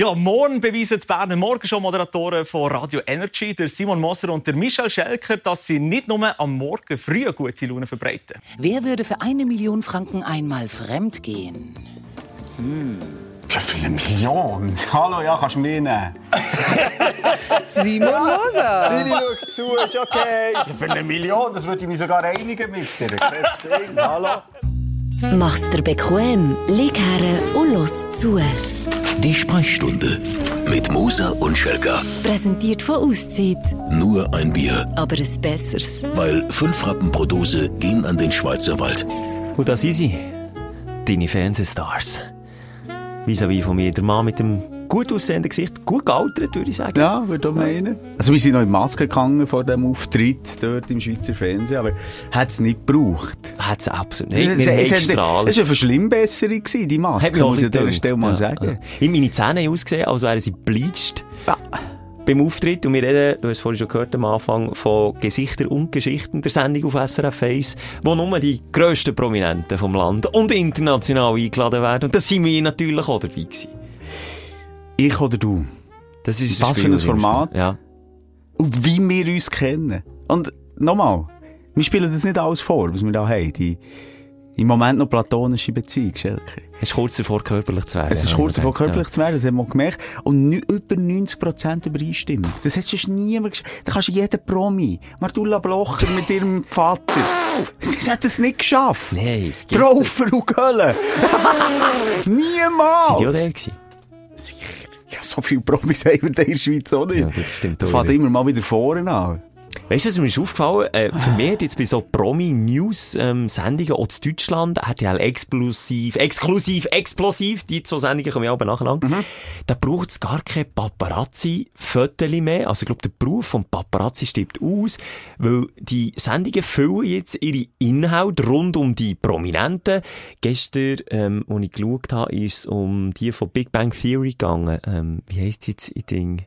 Ja, morgen beweisen die Berner Morgenshow-Moderatoren von Radio Energy, der Simon Moser und der Michel Schelker, dass sie nicht nur am Morgen früh eine gute Laune verbreiten. Wer würde für eine Million Franken einmal fremd gehen? Hm. Für eine Million? Hallo, ja, kannst du mich nehmen. Simon Moser. Siri, schau zu, ist okay. Für eine Million, das würde ich mich sogar einigen mit dir. Hallo. Mach's dir bequem, lieg her und los zu. Die Sprechstunde mit Musa und Schelka. Präsentiert von Auszeit. Nur ein Bier. Aber ein besseres. Weil fünf Rappen pro Dose gehen an den Schweizer Wald. Und das sind sie. Deine Fernsehstars. Vis-à-vis von mir, der Mann mit dem gut aussehenden Gesicht, gut gealtert, würde ich sagen. Ja, würde ich meinen. Also, wir sind noch in Maske gegangen vor dem Auftritt dort im Schweizer Fernsehen, aber hat es nicht gebraucht. Hat es absolut nicht. Es, es, es, es war eine Verschlimmbesserung, die Maske, Hat muss ich an dieser Stelle mal ja. sagen. Ja. Meine Zähne ausgesehen, als wären sie bleached. Beim Auftritt, und wir reden, du hast es vorhin schon gehört am Anfang, von Gesichter und Geschichten der Sendung auf SRF 1, wo nur die grössten Prominenten vom Land und international eingeladen werden. Und das sind wir natürlich auch dabei gewesen. Ich oder du? Das ist Was für ein Format? Ja. Und wie wir uns kennen. Und nochmal, wir spielen das nicht alles vor, was wir da haben. Die im Moment noch platonische Beziehung, Schelker. Es ist kurz davor, körperlich zu werden. Es ist kurz davor, körperlich zu werden, das haben wir gemerkt. Und über 90% Übereinstimmung. Das hat sonst niemand geschafft. Da kannst du jeden Promi, Martula Blocher mit ihrem Vater, sie hat es nicht geschafft. Ja. Nein. Traufer und Köln. Niemals. Sind die auch der gewesen? Ja, so viele Promis haben wir in der Schweiz auch nicht. Ja, das stimmt wieder. immer mal wieder vorne an. Weißt du, was mir ist aufgefallen? Äh, für mich hat jetzt bei so Promi-News-Sendungen, auch in Deutschland, RTL explosiv, exklusiv, explosiv, die zwei Sendungen kommen ja aber nacheinander, da braucht es gar keine Paparazzi-Fotos mehr. Also ich glaube, der Beruf vom Paparazzi stirbt aus, weil die Sendungen füllen jetzt ihre Inhalte rund um die Prominenten. Gestern, ähm, als ich geschaut habe, ist es um die von Big Bang Theory gegangen. Ähm, wie heisst jetzt in Ding?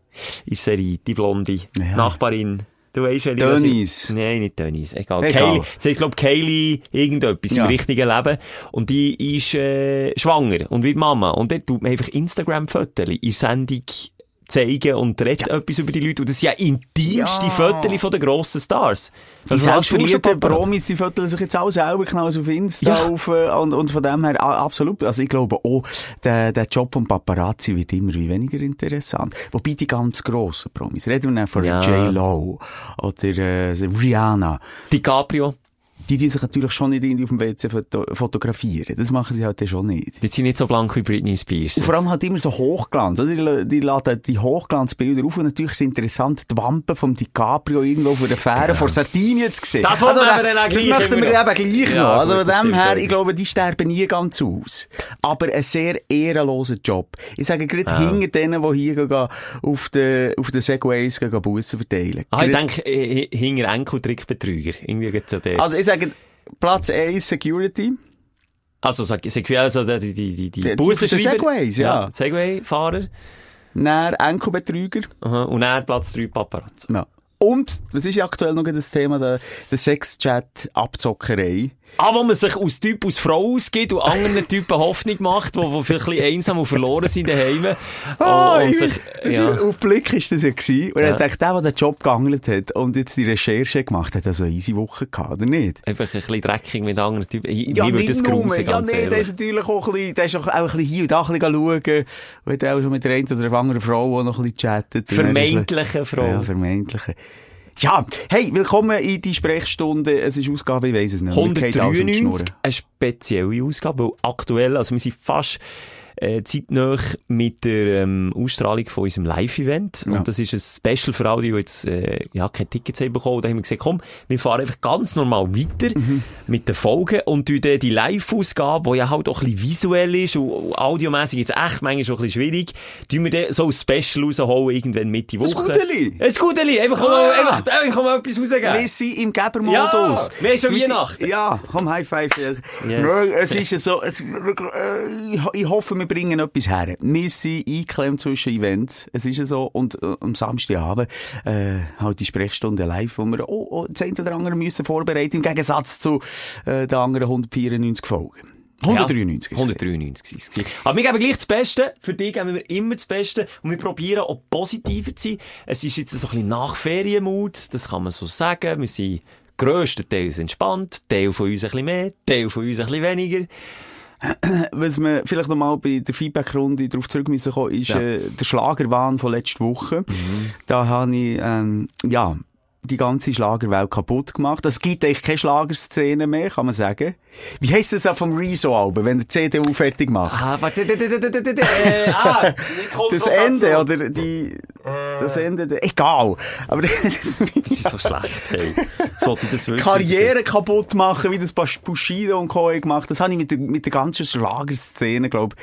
In Serie, die blonde Ja. Nachbarin. Du weißt, das Denise. ist. Nein, nicht Denise. Egal. Egal. Kaylee. Sie heißt, glaub, Kaylee irgendetwas Ja. im richtigen Leben. Und die ist, äh, schwanger und wird Mama. Und dort tut man einfach Instagram-Fotos in Sendung zeigen und redet etwas über die Leute. Und das sind ja intimste Ja. Fotos von den grossen Stars. Die Also selbst was auch schon verlierte Paparazzi. Promis, die fotografieren sich jetzt auch selber knallen auf Insta Ja. auf, äh, und, und von dem her, absolut. Also ich glaube auch, der, der Job vom Paparazzi wird immer wie weniger interessant. Wobei die ganz grossen Promis, reden wir dann von Ja. J-Lo oder äh, Rihanna, DiCaprio. Die die sich natürlich schon nicht irgendwie auf dem WC foto fotografieren. Das machen sie halt schon nicht. Die sind nicht so blank wie Britney Spears. Und vor allem halt immer so Hochglanz. Oder? Die, die laden die Hochglanzbilder auf und natürlich ist interessant, die Wampe vom DiCaprio irgendwo auf einer Fähre vor Sardinien zu sehen. Das wollen wir da- eben dann Das möchten wir eben gleich Ja, noch. Also von dem her, ich glaube, die sterben nie ganz aus. Aber ein sehr ehrenloser Job. Ich sage gerade hinter denen, die hier gehen, auf den, auf den Segways Bussen verteilen. Ah, ich denke, äh, hinter Enkeltrickbetrüger. Irgendwie geht's so der. Also ich sage, Platz 1 Security. Also, ich, also, die, die, die, die, Bussenschreiber. Segways, ja. Segway-Fahrer. Dann Enkelbetrüger. Aha. Und dann Platz 3 Paparazzi. Ja. Und, was ist ja aktuell noch das Thema, der, der Sexchat-Abzockerei. Ah, wo man sich aus Typ aus Frau ausgibt und anderen Typen Hoffnung macht, wo, wo vielleicht ein einsam und verloren sind daheim. Ah, und ich- sich, ja. ist- Auf Blick ist das ja gewesen. Und Ja. er dachte, der, der den Job geangelt hat und jetzt die Recherche gemacht hat, hat so eine easy Woche gehabt, oder nicht? Einfach ein bisschen dreckig mit anderen Typen. Ich, Ja, würde das grusen, Ja, nee, der ist natürlich auch ein bisschen, der ist auch, auch ein bisschen hier und da ein bisschen schauen. Und hat auch schon mit der einen oder anderen Frau auch noch ein bisschen chattet. Und er- Vermeintliche Frau. Ja, vermeintliche. Ja, hey, willkommen in die Sprechstunde. Es ist Ausgabe, ich weiss es nicht. Mir geht alles um die 193, Schnurren. eine spezielle Ausgabe, weil aktuell, also wir sind fast äh, zeitnah mit der ähm, Ausstrahlung von unserem Live-Event. Ja. Und das ist ein Special für alle, die jetzt äh, ja, keine Tickets haben bekommen. Da haben wir gesagt, komm, wir fahren einfach ganz normal weiter Mhm. mit den Folgen und dann die Live-Ausgabe, die ja halt auch ein bisschen visuell ist und audiomässig jetzt echt manchmal schon ein bisschen schwierig, tun wir dann so ein Special rausholen, irgendwann Mitte Woche. Gudeli? Ein Gudeli! Einfach, Ah. mal, einfach, einfach mal etwas rausgeben. Wir sind im Gebermodus. Ja, wir haben schon sind- Weihnachten. Ja, komm, High Five. Yes. Es ist so, es, äh, ich hoffe, wir bringen etwas her. Wir sind eingeklemmt zwischen Events. Es ist ja so. Und äh, am Samstagabend, äh, halt die Sprechstunde live, wo wir oh, oh, das eine oder andere müssen vorbereiten, im Gegensatz zu äh, den anderen 194 Folgen. 193 ist es. 193 ist es. Aber wir geben gleich das Beste. Für dich geben wir immer das Beste. Und wir probieren auch positiver zu sein. Es ist jetzt so ein bisschen nach Ferienmut. Das kann man so sagen. Wir sind grösstenteils entspannt. Teil von uns ein bisschen mehr, Teil von uns ein bisschen weniger. Was wir vielleicht noch mal bei der Feedback-Runde darauf zurück müssen kommen, ist Ja. äh, der Schlagerwahn von letzter Woche. Da habe ich, ähm, ja, die ganze Schlagerwelt kaputt gemacht. Es gibt eigentlich keine Schlagerszene mehr, kann man sagen. Wie heisst das auch vom Rezo-Album, wenn der CDU fertig macht? Ah, warte, äh, ah, Das Ende, oder die, das Ende, der- egal. Aber das, sind so schlecht, hey. Das wissen. Karriere kaputt machen, wie das Bushido und Co. gemacht. Das habe ich mit der, mit der ganzen Schlagerszene, glaub,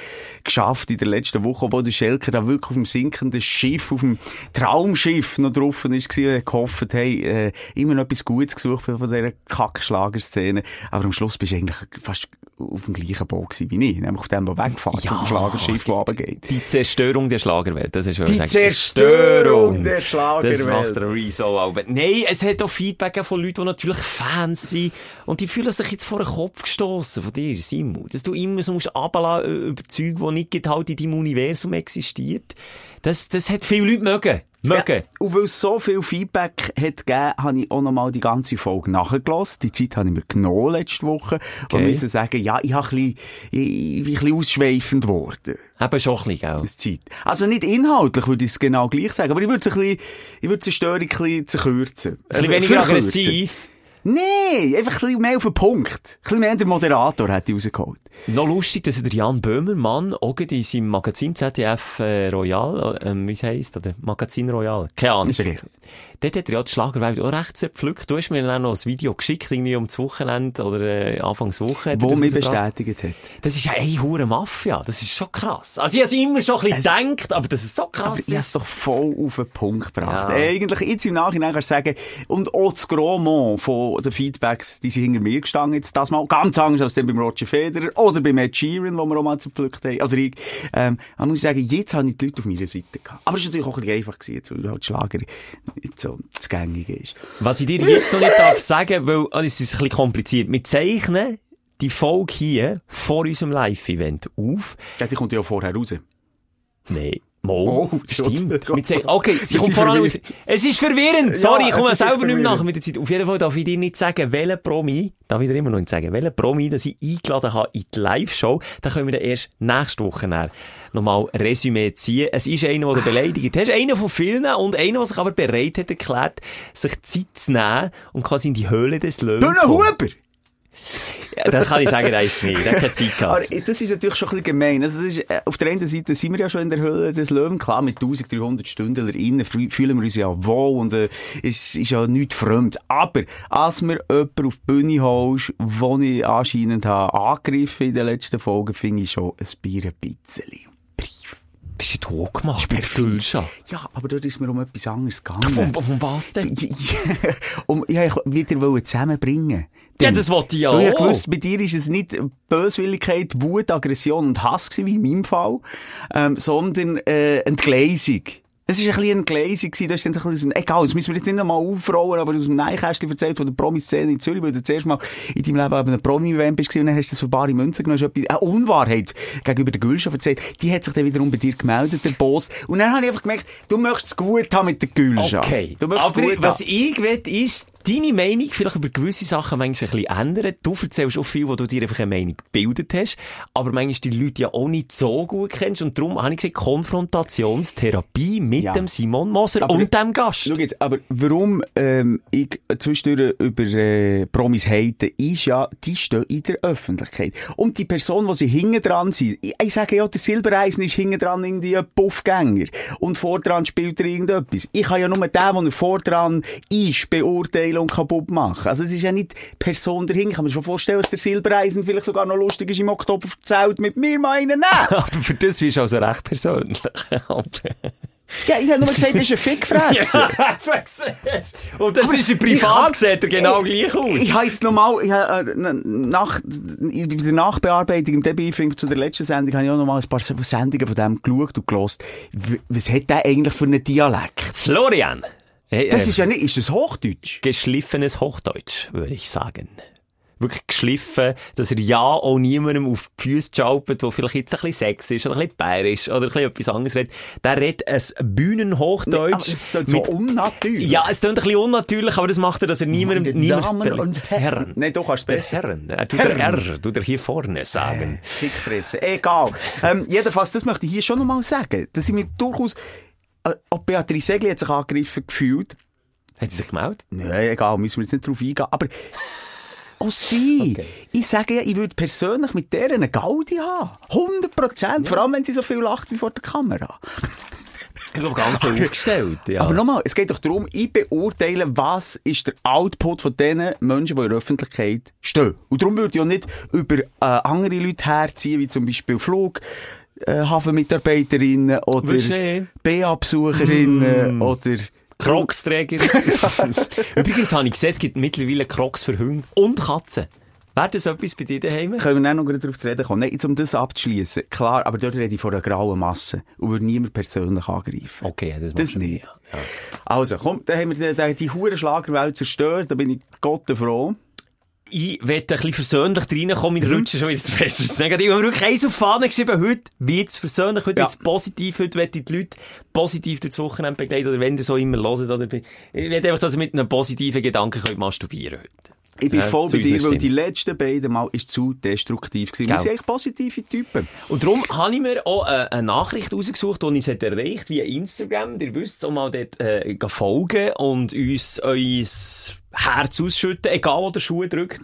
geschafft in der letzten Woche, obwohl der Schelker da wirklich auf dem sinkenden Schiff, auf dem Traumschiff noch drauf ist, war und gehofft, hey, äh, immer noch etwas Gutes gesucht von dieser Kack-Schlagerszene. Aber am Schluss bist du eigentlich fast auf dem gleichen Boot gewesen wie ich, nämlich auf dem, der wegfährt, Ja, vom Schlagerschiff, der runtergeht. Die Zerstörung der Schlagerwelt, das ist schon Die sagen. Zerstörung der Schlagerwelt. Das macht der Rezo aber Nein, es hat auch Feedback von Leuten, die natürlich Fans sind. Und die fühlen sich jetzt vor den Kopf gestoßen von dir, Simon. Dass du immer so musst runterlassen über Zeug, die nicht halt in deinem Universum existiert. Das, das hat viele Leute mögen. Mögen. Ja, und weil es so viel Feedback hat gegeben, habe ich auch nochmal die ganze Folge nachgelassen. Die Zeit habe ich mir genommen letzte Woche. Und Okay. musste sagen, ja, ich habe ein bisschen, ich, ich ein bisschen ausschweifend geworden. Eben schon ein bisschen, gell? Das Zeit. Also nicht inhaltlich würde ich es genau gleich sagen, aber ich würde es ein bisschen, ich würde die Störung ein bisschen zerkürzen. Ein bisschen weniger Verkürzen. aggressiv. Nein, einfach ein bisschen mehr auf den Punkt. Ein bisschen mehr der Moderator hätte ich rausgeholt. Noch lustig, dass der Jan Böhmermann auch in seinem Magazin ZDF äh, Royal, äh, wie es heisst, oder Magazin Royal, keine Ahnung. Dort hat er ja die Schlagerwelt auch recht zerpflückt. Du hast mir dann auch noch ein Video geschickt, irgendwie um das Wochenende oder äh, Anfangswoche. Wo mich bestätigt hat. Das ist ja eine hure Mafia. Das ist schon krass. Also ich habe es immer schon ein bisschen gedacht, aber das ist so krass ich habe es doch voll auf den Punkt gebracht. Ja. Eigentlich, jetzt im Nachhinein kannst du sagen, und auch das Gros Mont von den Feedbacks, die sind hinter mir gestanden, jetzt das mal ganz anders als dann beim Roger Federer oder beim Ed Sheeran, wo wir auch mal zerpflückt haben, oder ich. Ähm, man muss sagen, jetzt habe ich die Leute auf meiner Seite gehabt. Aber es war natürlich auch ein bisschen einfach gewesen, jetzt, weil halt Schlager nicht so das Gängige ist. Was ich dir jetzt noch nicht darf sagen, weil oh, es ist ein bisschen kompliziert. Wir zeichnen die Folge hier vor unserem Live-Event auf. Ja, die kommt ja vorher raus. Nein. Mo, Oh, stimmt. Zeichnen- okay, sie kommt sind voran aus. Es ist verwirrend. Sorry, Ja, ich komme selber nicht mehr nach mit der Zeit. Auf jeden Fall darf ich dir nicht sagen, welcher Promi, darf ich dir immer noch nicht sagen, welcher Promi, das ich eingeladen habe in die Live-Show. Da können wir dann erst nächste Woche nochmal Resümee ziehen. Es ist einer, der beleidigt hast. Einer von vielen und einer, der sich aber bereit hat erklärt, sich Zeit zu nehmen und quasi in die Höhle des Löwens Bühne. Huber! Ja, das kann ich sagen, der ist es nicht. Hat keine Zeit Aber gehabt. das ist natürlich schon ein bisschen gemein. Also das ist, äh, auf der einen Seite sind wir ja schon in der Höhle des Löwen. Klar, mit 1300 StündlerInnen frü- fühlen wir uns ja wohl und äh, es ist ja nichts Fremdes. Aber als mir jemand auf die Bühne holst, den ich anscheinend habe angegriffen in den letzten Folgen, finde ich schon ein Bier ein bisschen. Bist du auch gemacht? Per Gülscha. Ja, aber dort ist mir um etwas anderes gegangen. Von, von was denn? um, ich wollte wieder zusammenbringen. Ja, das wollte ich ja Weil ich auch. gewusst, bei dir ist es nicht Böswilligkeit, Wut, Aggression und Hass gewesen, wie in meinem Fall, ähm, sondern äh, Entgleisung. Es war ein bisschen Entgleisung gewesen, da ist dann ein bisschen, egal, das müssen wir jetzt nicht nochmal aufrollen, aber aus dem Neinkästchen erzählt von der Promi-Szene in Zürich, weil du zuerst mal in deinem Leben an einem Promi-Event bist und dann hast du das für bare Münzen genommen, etwas, eine Unwahrheit gegenüber der Gülscha erzählt, die hat sich dann wiederum bei dir gemeldet, der Boss, und dann habe ich einfach gemerkt, du möchtest es gut haben mit der Gülscha. Okay. Du möchtest es Aber gut was haben. ich will, ist, deine Meinung vielleicht über gewisse Sachen manchmal ein bisschen ändern. Du erzählst auch viel, wo du dir einfach eine Meinung gebildet hast, aber manchmal die Leute ja auch nicht so gut kennst und darum habe ich gesagt, Konfrontationstherapie mit Ja. dem Simon Moser Aber- und dem Gast. Schau jetzt, aber warum ähm, ich zwischendurch über äh, Promis hate, ist ja, die stehen in der Öffentlichkeit. Und die Person, die sie hinten dran sind, ich, ich sage ja, der Silbereisen ist hinten dran irgendwie ein Puffgänger. Und vor dran spielt er irgendetwas. Ich kann ja nur den, der er vor dran ist, beurteilen und kaputt machen. Also es ist ja nicht Person dahinter. Ich kann mir schon vorstellen, dass der Silbereisen vielleicht sogar noch lustig ist im Oktober verzählt mit mir mal einen nehmen. aber für das bist du also recht persönlich. ja, ich habe nur gesagt, das ist ein Fickfresser. und das Aber ist ein Privat, sieht er genau ich, gleich aus. Ich habe jetzt nochmal, ich habe, äh, nach, in der Nachbearbeitung, im Debriefing zu der letzten Sendung, habe ich auch nochmal ein paar Sendungen von dem geschaut und gelost. Was hat der eigentlich für einen Dialekt? Florian. Hey, Das äh, ist ja nicht, ist das Hochdeutsch? geschliffenes Hochdeutsch, würde ich sagen. wirklich geschliffen, dass er ja auch niemandem auf die Füße schaupert, der vielleicht jetzt ein bisschen Sex ist, oder ein bisschen bayerisch, oder ein bisschen etwas anderes redet. Der redet ein Bühnenhochdeutsch. Aber es ist so unnatürlich. ja, es klingt ein bisschen unnatürlich, aber das macht er, dass er niemandem, Meine niemandem Damen und Herren. Nein, du kannst besser. Herren. Er tut der R, tut er hier vorne sagen. Fickfressen. Egal. Ähm, jedenfalls, das möchte ich hier schon noch mal sagen. Dass ich mir durchaus, äh, auch Beatrice Segli hat sich angegriffen gefühlt. Hat sie sich gemeldet? Nein, egal, müssen wir jetzt nicht drauf eingehen. Aber auch sie. Okay. Ich sage ja, ich würde persönlich mit der eine Gaudi haben. 100 Prozent. Vor allem, wenn sie so viel lacht wie vor der Kamera. Ich glaube, ganz aufgestellt, ja. Aber nochmal, es geht doch darum, ich beurteile, was ist der Output von den Menschen, die in der Öffentlichkeit stehen. Und darum würde ich auch nicht über äh, andere Leute herziehen, wie zum Beispiel Flug, äh, Hafenmitarbeiterinnen oder nicht? BA-Besucherinnen Mm. oder... Crocs-Träger. Übrigens habe ich gesehen, es gibt mittlerweile Crocs für Hunde und Katzen. Wäre das etwas bei dir daheim? Können wir noch darauf zu reden kommen? Nein, jetzt um das abzuschließen. Klar, aber dort rede ich von einer grauen Masse und würde niemand persönlich angreifen. Okay, das, Das nicht. Ja. Also, komm, dann haben wir die, die, die hure Schlagerwelt zerstört, da bin ich Gott froh. Ich werde ein bisschen versöhnlich reinkommen, wir rutschen schon wieder zu fest. Das ist negativ. Ich habe wirklich eins auf die Fahne geschrieben. Heute wird's versöhnlich, heute Ja. wird's positiv, heute werde ich die Leute positiv durchs Wochenende begleiten, oder wenn ihr so immer hört, oder, ich will einfach, dass ihr mit einem positiven Gedanken könnt masturbieren heute. Ich bin Ja, voll bei dir, weil die letzten beiden Mal ist zu destruktiv gewesen. Wir sind eigentlich positive Typen. Und darum habe ich mir auch äh, eine Nachricht rausgesucht, die uns hat erreicht via Instagram. Ihr wisst, auch mal dort äh, folgen und uns euer Herz ausschütten, egal wo der Schuh drückt.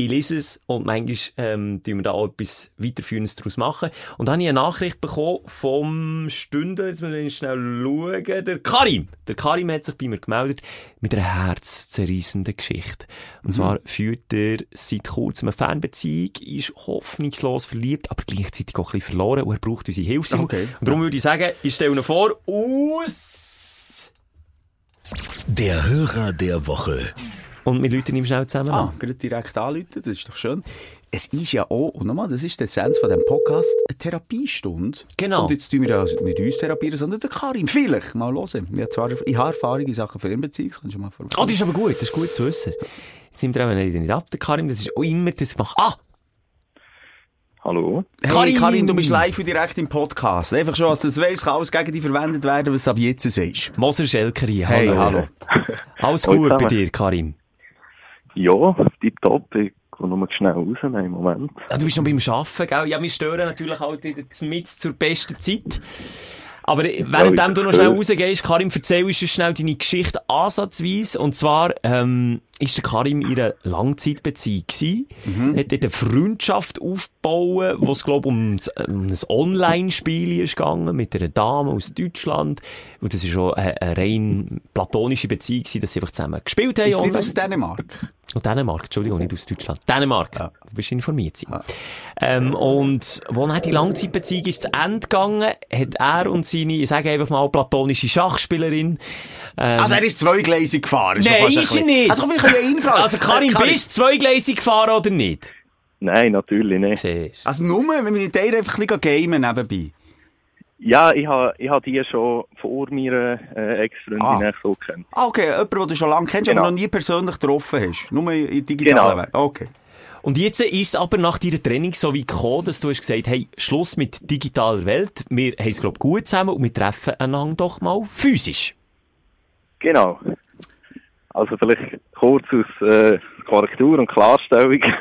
Ich lese es und manchmal ähm, tun wir da auch etwas Weiterführendes daraus machen. Und dann habe ich eine Nachricht bekommen vom Stünder, jetzt müssen wir schnell schauen, der Karim. Der Karim hat sich bei mir gemeldet mit einer herzzerreissenden Geschichte. Und zwar führt er seit kurzem eine Fernbeziehung, ist hoffnungslos verliebt, aber gleichzeitig auch ein bisschen verloren und er braucht unsere Hilfe. Okay. Und darum würde ich sagen, ich stelle ihn vor, aus... Der Hörer der Woche. Und wir läuten ihm schnell zusammen Ah, an. gerade direkt anrufen, das ist doch schön. Es ist ja auch, und nochmal, das ist der Essenz von diesem Podcast, eine Therapiestunde. Genau. Und jetzt tun wir ja nicht uns therapieren, sondern den Karim. Vielleicht, mal hören. Ich habe zwar, ich habe Erfahrung in Sachen Fernbeziehung, das kannst du mal Oh, vorbei. das ist aber gut, das ist gut zu wissen. Jetzt sind wir auch nicht, ab, der Karim, das ist auch immer das gemacht. Ah! Hallo? Hey, Karim! Karim. du bist live und direkt im Podcast. Einfach schon, als du das weißt, kann alles gegen dich verwendet werden, was du ab jetzt sagst. Moser Schelker hier, Hey, hallo. hallo. Alles Hallo gut bei dir, Karim? Ja, tipptopp. Ich gehe nur schnell raus im Moment. Ah, du bist noch beim Arbeiten, gell? Ja, wir stören natürlich halt wieder mit zur besten Zeit. Aber währenddem du noch schnell rausgehst, Karim, erzähl uns schnell deine Geschichte ansatzweise. Und zwar, ähm, ist der Karim in einer Langzeitbeziehung gewesen. Hat dort eine Freundschaft aufgebaut, wo es, glaub um, das- um ein Online-Spiel ist gegangen, mit einer Dame aus Deutschland. Und das ist schon eine, eine rein platonische Beziehung gewesen, dass sie einfach zusammen gespielt haben. Ist online. aus Dänemark? Oh, Dänemark, Entschuldigung, nicht aus Deutschland. Dänemark. Du bist informiert. Simon. Ähm, und, wo dann die Langzeitbeziehung ist zu Ende gegangen, hat er und seine, ich sage einfach mal, platonische Schachspielerin, ähm, Also er ist zweigleisig gefahren. Nein, ein ist er nicht. Also komm, ich kann ja ihn fragen. also Karin, Äh, bist du zweigleisig gefahren oder nicht? Nein, natürlich nicht. Siehst. Also nur, wenn wir mit dir einfach ein bisschen gamen nebenbei. Ja, ich habe ich ha die schon vor meiner äh, Ex-Freundin Ah. so kennt. Ah, okay, jemand, den du schon lange kennst, Genau. aber noch nie persönlich getroffen hast. Nur in digitalen Genau. Welt. Okay. Und jetzt ist es aber nach deiner Training so wie gekommen, dass du hast gesagt, hey, Schluss mit digitaler Welt, wir haben es, glaub gut zusammen und wir treffen einander doch mal physisch. Genau. Also vielleicht kurz aus äh, Korrektur und Klarstellung.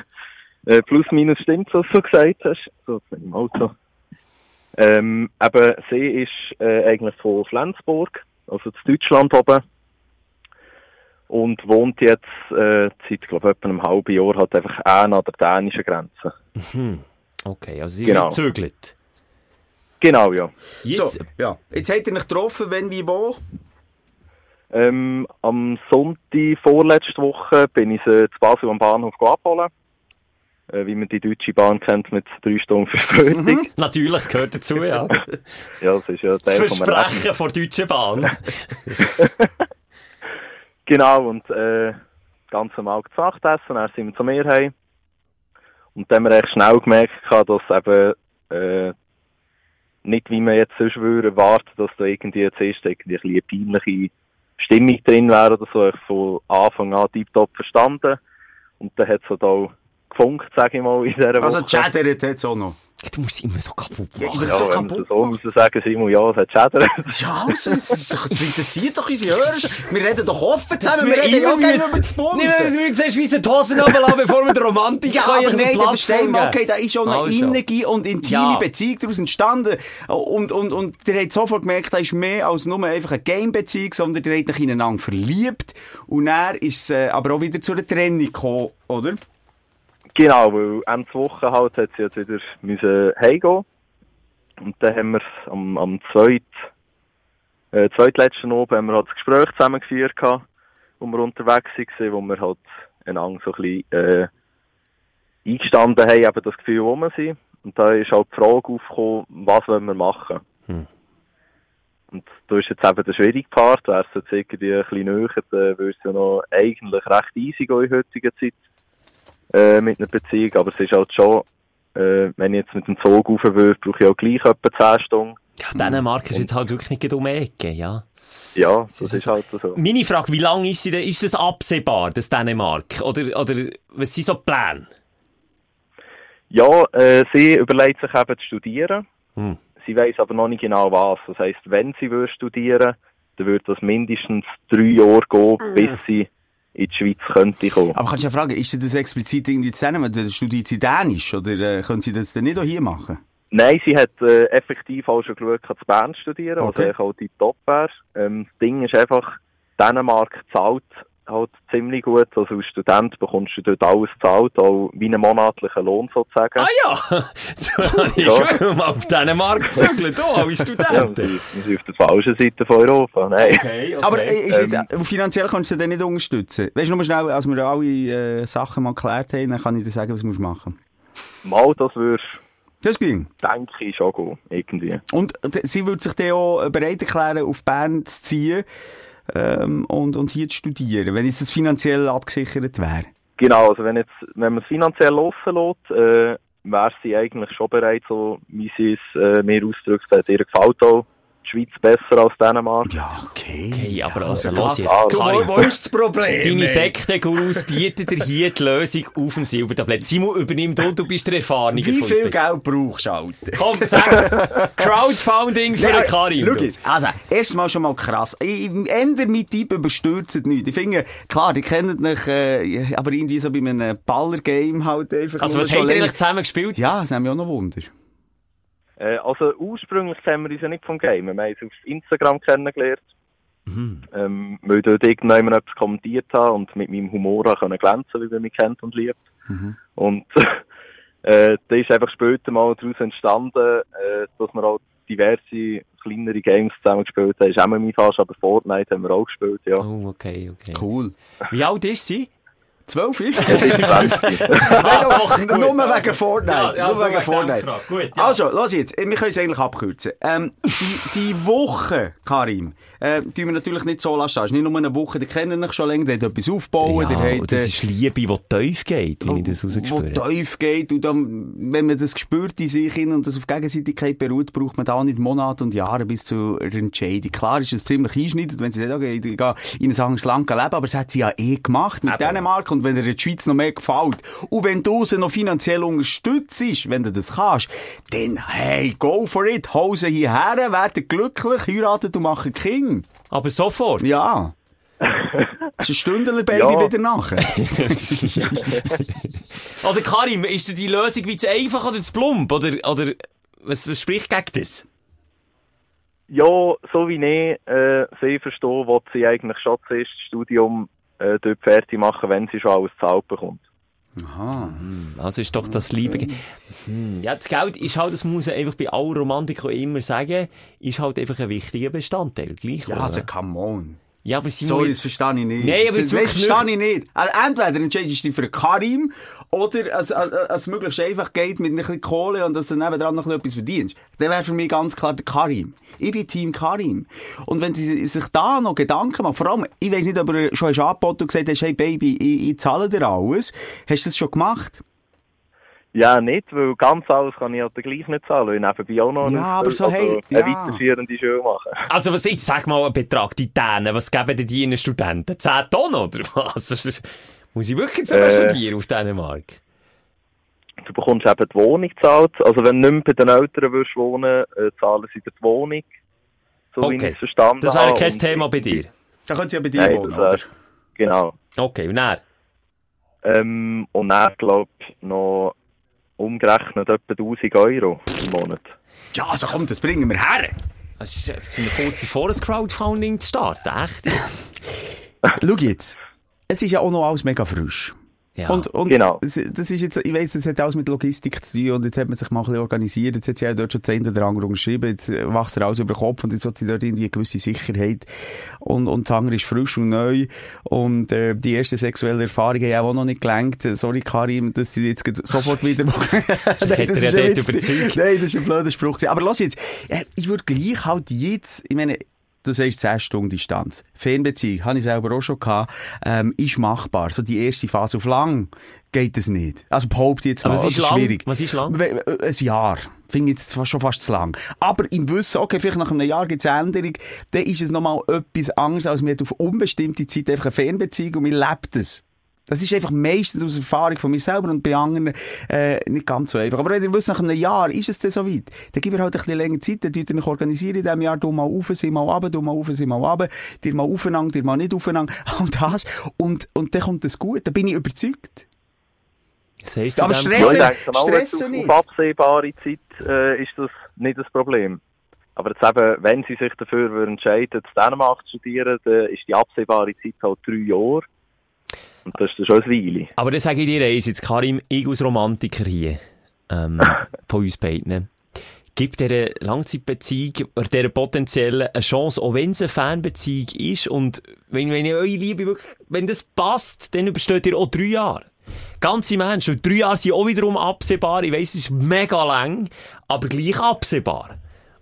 Äh, plus minus stimmt, was du gesagt hast. So, jetzt bin ich im Auto. Ähm, eben, sie ist äh, eigentlich von Flensburg, also zu Deutschland oben. Und wohnt jetzt äh, seit, glaube ich, etwa einem halben Jahr halt einfach an an der dänischen Grenze. Okay, also sie Genau. ist gezögert. Genau, ja. Jetzt, So, ja. Jetzt habt ihr euch getroffen, wenn, wie, wo? Ähm, am Sonntag vorletzte Woche bin ich sie zu Basel am Bahnhof abholen. Äh, wie man die deutsche Bahn kennt, mit drei Stunden Verspätung. Natürlich, es gehört dazu, ja. Ja, das ist ja Das der von mir. Versprechen vor der Deutschen Bahn. Genau, und äh, ganz normal gesagt essen, dann sind wir zu mir heim. Und dann haben wir echt schnell gemerkt, dass eben äh, nicht, wie man jetzt sonst würde erwarten, dass da irgendwie jetzt erst irgendwie eine peinliche Stimmung drin wäre oder so. Ich von Anfang an tiptop verstanden. Und dann hat es halt auch gefunkt, sage ich mal, in dieser Also, Woche. chattert hat's auch noch. Du musst immer so kaputt Ja, machen. ich ja, so kaputt so muss sagen, Simon, ja, es hat Schädel. Ja, also, das, ist doch, das interessiert doch unsere Hörer. Wir reden doch offen zusammen, wir wir reden ja immer gerne über das Bums. Nicht, weil wir zuerst müssen die Hosen runterlassen, bevor wir die Romantik Ja, aber ein bisschen nein, da Platz verstehen wir, geben. okay, da ist schon eine Also. innige und intime Ja. Beziehung daraus entstanden. Und, und, und ihr habt sofort gemerkt, da ist mehr als nur einfach eine Game-Beziehung, sondern ihr habt euch ineinander verliebt. Und dann ist es äh, aber auch wieder zu einer Trennung gekommen, oder? Genau, weil Ende Woche halt hat sie jetzt wieder müssen heimgehen. Und dann haben wir am, am zweit, äh, zweitletzten Abend haben wir halt das Gespräch zusammengeführt gehabt, wo wir unterwegs waren, wo wir halt einander so ein bisschen, äh, eingestanden haben, eben das Gefühl, wo wir sind. Und da ist halt die Frage aufgekommen, was wollen wir machen? Und da ist jetzt eben der schwierige Part, wäre es jetzt irgendwie ein bisschen näher, dann würde es ja noch eigentlich recht easy gehen in heutiger Zeit äh, mit einer Beziehung, aber es ist halt schon, äh, wenn ich jetzt mit dem Zug rauf würde, brauche ich auch gleich etwa 10 Stunden. Ja, Dänemark ist jetzt halt wirklich nicht um die Ecke, ja. Ja, das ist halt so. Meine Frage, wie lange ist sie denn, ist es absehbar, das Dänemark? Oder, oder, was sind so die Pläne? Ja, äh, sie überlegt sich eben zu studieren. Hm. Sie weiß aber noch nicht genau was. Das heisst, wenn sie würde studieren, dann würde das mindestens drei Jahre gehen, bis sie in die Schweiz könnte kommen. Aber kannst du ja fragen, ist das explizit irgendwie zu nennen? Dann Studiert sie Dänisch? Oder äh, können sie das dann nicht auch hier machen? Nein, sie hat äh, effektiv auch schon geschaut, zu Bern studieren, Okay. was eigentlich auch die Top wäre. Ähm, das Ding ist einfach, Dänemark zahlt halt ziemlich gut. Also als Student bekommst du dort alles zahlt, auch wie einen monatlichen Lohn sozusagen. Ah ja! Da habe ich Ja. schon mal auf Dänemark gezögert, da, als Ja, Student. wir sind wir sind auf der falschen Seite von Europa. Nein. Okay, okay. Aber äh, ist Ähm, jetzt, äh, finanziell kannst du dann nicht unterstützen? Weißt du, nur schnell, als wir alle äh, Sachen mal geklärt haben, dann kann ich dir sagen, was du musst machen Mal, das würde, Das ging. denke ich, schon irgendwie. Und sie würde sich dann auch bereit erklären, auf Bern zu ziehen ähm, und, und hier zu studieren, wenn das finanziell abgesichert wäre. Genau, also wenn jetzt, wenn man es finanziell loslässt, äh, wäre sie eigentlich schon bereit, so wie sie es äh, mir ausdrückt, hat ihr gefällt auch die Schweiz besser als Dänemark. Ja, okay. Okay, aber also, Ja, los jetzt. Du, Karin. wo, wo ist das Problem? Deine ey? Sekte-Gurus bieten dir hier die Lösung auf dem Silbertablett. Simon, übernimm du, du bist der Erfahrene. Wie viel. Geld brauchst du, Alter? Komm, sag, Crowdfunding für den Karim. Schau jetzt, also, erstmal schon mal krass. Ich, ändere mit Typ überstürzt nicht. Ich finde, klar, die kennen mich, äh, aber irgendwie so bei einem Baller-Game halt einfach. Also, was habt ihr eigentlich zusammen gespielt? Ja, das haben wir auch noch Wunder. Äh, also ursprünglich kennen wir uns ja nicht vom Game. Wir haben uns auf Instagram kennengelernt. Ähm, weil dort irgendjemand etwas kommentiert hat und mit meinem Humor auch können glänzen, wie man mich kennt und liebt. Und äh, da ist einfach später mal daraus entstanden, äh, dass wir auch diverse kleinere Games zusammen gespielt haben. Ist auch mein fast, aber Fortnite haben wir auch gespielt, ja. Oh, okay, okay. Cool. Wie alt ist sie? Zwölf? Es ist 20. Nein, gut, nur also. wegen Fortnite. Ja, ja, nur wegen Fortnite. Gut, ja. Also, los jetzt. Wir können es eigentlich abkürzen. Ähm, die, die Woche, Karim, äh, tun wir natürlich nicht so lassen. Es ist nicht nur eine Woche, die kennen euch schon länger, die hat etwas aufgebaut, Ja, hat, und das äh, ist Liebe, die tief geht, wie ich das wo rausgespürt habe. tief geht und dann, wenn man das spürt in sich und das auf Gegenseitigkeit beruht, braucht man da nicht Monate und Jahre bis zur Entscheidung. Klar ist es ziemlich einschneidend, wenn sie sagt, okay, ich gehe in ein anderes Land leben, aber das hat sie ja eh gemacht mit. Dänemark und wenn dir die Schweiz noch mehr gefällt und wenn du sie noch finanziell unterstützt, wenn du das kannst, dann hey, go for it, hau sie hierher, werden glücklich, heiraten und machen Kind. Aber sofort. Ja. ist ein Stündler Baby Ja. wieder nachher. Oder Karim, ist dir die Lösung wie zu einfach oder zu plump? Oder, oder was, was spricht gegen das? Ja, so wie ich äh, sie verstehe, will sie eigentlich schon zuerst das Studium äh, dort fertig machen, wenn sie schon alles zahlt bekommt. Aha. Also ist doch das Liebe. Hm, ja, das Geld ist halt, das muss man einfach bei aller Romantik auch immer sagen, ist halt einfach ein wichtiger Bestandteil. Gleich, Ja, oder? also come on. Ja, aber Simon, Sorry, das verstehe ich nicht. Nein, aber jetzt wirklich verstehe ich nicht. Also entweder entscheidest du dich für Karim oder es, es, es möglichst einfach geht mit ein bisschen Kohle und dass du nebenan noch etwas verdienst. Dann wäre für mich ganz klar der Karim. Ich bin Team Karim. Und wenn sie sich da noch Gedanken machen, vor allem, ich weiß nicht, ob du schon hast angeboten und gesagt hast, hey Baby, ich, ich zahle dir alles. Hast du das schon gemacht? Ja, nicht, weil ganz alles kann ich halt gleich nicht zahlen, weil ich nebenbei auch noch Ja, eine aber so, Ausbildung- hey, eine ja. weiterführende Schule machen. also was jetzt, sag mal einen Betrag, die Dänen, was geben denn die ihren Studenten? 10 Tonnen oder was? Das Muss ich wirklich sogar Äh. studieren auf Dänemark? du bekommst eben die Wohnung gezahlt. Also wenn du nicht mehr bei den Eltern würdest wohnen, äh, zahlen sie dir die Wohnung. So wie ich Okay. es verstanden Das wäre kein Thema bei dir. Da können Sie ja bei dir Nein, wohnen, wär- oder? Genau. Okay, und dann? Ähm, und dann, glaube ich, noch umgerechnet etwa 1000 Euro im Monat. Ja, also komm, das bringen wir her. Also, sind wir kurz davor, ein Crowdfunding zu starten? Echt jetzt? Schau jetzt. Es ist ja auch noch alles mega frisch. Ja. Und, und Genau. das, das ist jetzt, ich weiss, das hat alles mit Logistik zu tun und jetzt hat man sich mal ein bisschen organisiert, jetzt hat sie ja dort schon zehn oder andere geschrieben, jetzt wächst er alles über den Kopf und jetzt hat sie dort irgendwie eine gewisse Sicherheit und, und das andere ist frisch und neu und äh, die ersten sexuellen Erfahrungen haben ja auch noch nicht gelenkt. Sorry Karim, dass sie jetzt sofort wieder... Nein, hätte er ja dort überzeugt. Nein, das ist ein blöder Spruch. Aber lass jetzt, äh, ich würde gleich halt jetzt, ich meine, du sagst 10 Stunden Distanz. Fernbeziehung, habe ich selber auch schon gehabt, ähm, ist machbar. So die erste Phase auf lang geht es nicht. Also behaupte jetzt mal, Aber was ist das lang? schwierig. Was ist lang? Äh, Ein Jahr. Finde ich jetzt schon fast zu lang. Aber im Wissen, okay, vielleicht nach einem Jahr gibt es Änderung, dann ist es nochmal etwas anderes, als man hat auf unbestimmte Zeit einfach eine Fernbeziehung und man lebt es. Das ist einfach meistens aus Erfahrung von mir selber und bei anderen äh, nicht ganz so einfach. Aber wenn ihr wisst, nach einem Jahr ist es dann so weit, dann gib ihr halt ein bisschen länger Zeit, dann tut ihr euch organisieren in diesem Jahr, du mal rauf, sie mal runter, du mal rauf, sie mal runter, dir mal aufeinander, dir mal nicht aufeinander, und das. Und, und dann kommt das gut, da bin ich überzeugt. Du Aber? Stress- Ja, ich denke auf, nicht. auf absehbare Zeit äh, ist das nicht das Problem. Aber jetzt eben, wenn sie sich dafür entscheiden, zu Dänemark zu studieren, dann ist die absehbare Zeit halt drei Jahre. Und das ist schon ein Weile. Aber dann sage ich dir eins, jetzt Karim, ich als Romantiker hier, ähm, von uns beiden, gibt dieser Langzeitbeziehung oder dieser potenziellen eine Chance, auch wenn es eine Fanbeziehung ist und wenn, wenn eure Liebe wirklich, wenn das passt, dann übersteht ihr auch drei Jahre. Ganz im Ernst, und drei Jahre sind auch wiederum absehbar, ich weiss, es ist mega lang, aber gleich absehbar.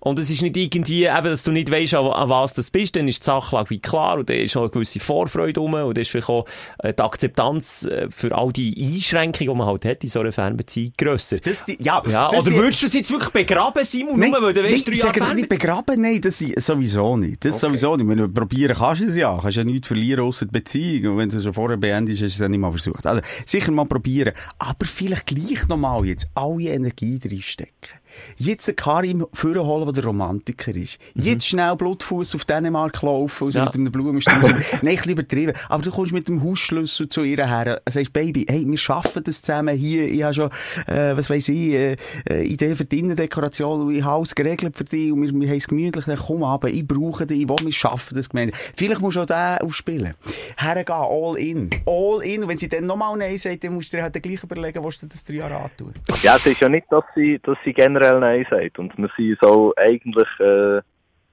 Und es ist nicht irgendwie, eben, dass du nicht weisst, an, an was das bist, dann ist die Sachlage wie klar und dann ist auch eine gewisse Vorfreude rum und dann ist vielleicht auch äh, die Akzeptanz äh, für all die Einschränkungen, die man halt hat in so einer Fernbeziehung, grösser. Das, die, ja, Ja, das oder die- würdest du es jetzt wirklich begraben, Simon, nur weil du weißt, drei Jahre nicht begraben, nein, das sowieso nicht. Das sowieso nicht. Wenn du probieren kannst du es ja. Kannst ja nichts verlieren außer die Beziehung. Und wenn du es schon vorher beendest, hast du es dann nicht mal versucht. Also, sicher mal probieren. Aber vielleicht gleich nochmal jetzt alle Energie reinstecken. Jetzt Karim vorholen, der der Romantiker ist. Jetzt schnell Blutfuß auf Dänemark laufen, also Ja. mit einem Blumenstrauß. Nein, ein bisschen übertrieben. Aber du kommst mit dem Hausschlüssel zu ihr her, sagst, Baby, hey, wir schaffen das zusammen hier. Ich habe schon, äh, was weiss ich, äh, äh, Idee für die Innendekoration ich habe alles geregelt für dich und wir, wir haben es gemütlich. Dann komm aber, ich brauche dich, ich will, wir schaffen das gemeinsam. Vielleicht musst du auch den aufspielen. Hergehen, all in. All in. Und wenn sie dann nochmal Nein sagt, dann musst du dir halt gleich überlegen, was du das drei Jahre antun. Ja, es ist ja nicht, dass sie, dass sie generell Nein sagt. Und wir sind so eigentlich äh,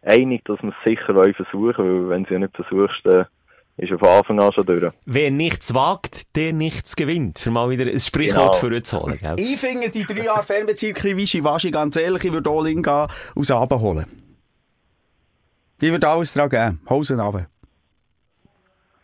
einig, dass wir es sicher wollen versuchen weil wenn sie ja nicht versuchst, dann ist ja von Anfang an schon durch. Wer nichts wagt, der nichts gewinnt. Für mal wieder ein Sprichwort Genau. für zu holen, gell? Ich finde die drei Jahre Fernbeziehung wischiwaschi, ganz ehrlich. Ich würde all in gehen, aus holen. Ich würde alles dran geben. Hosen runter.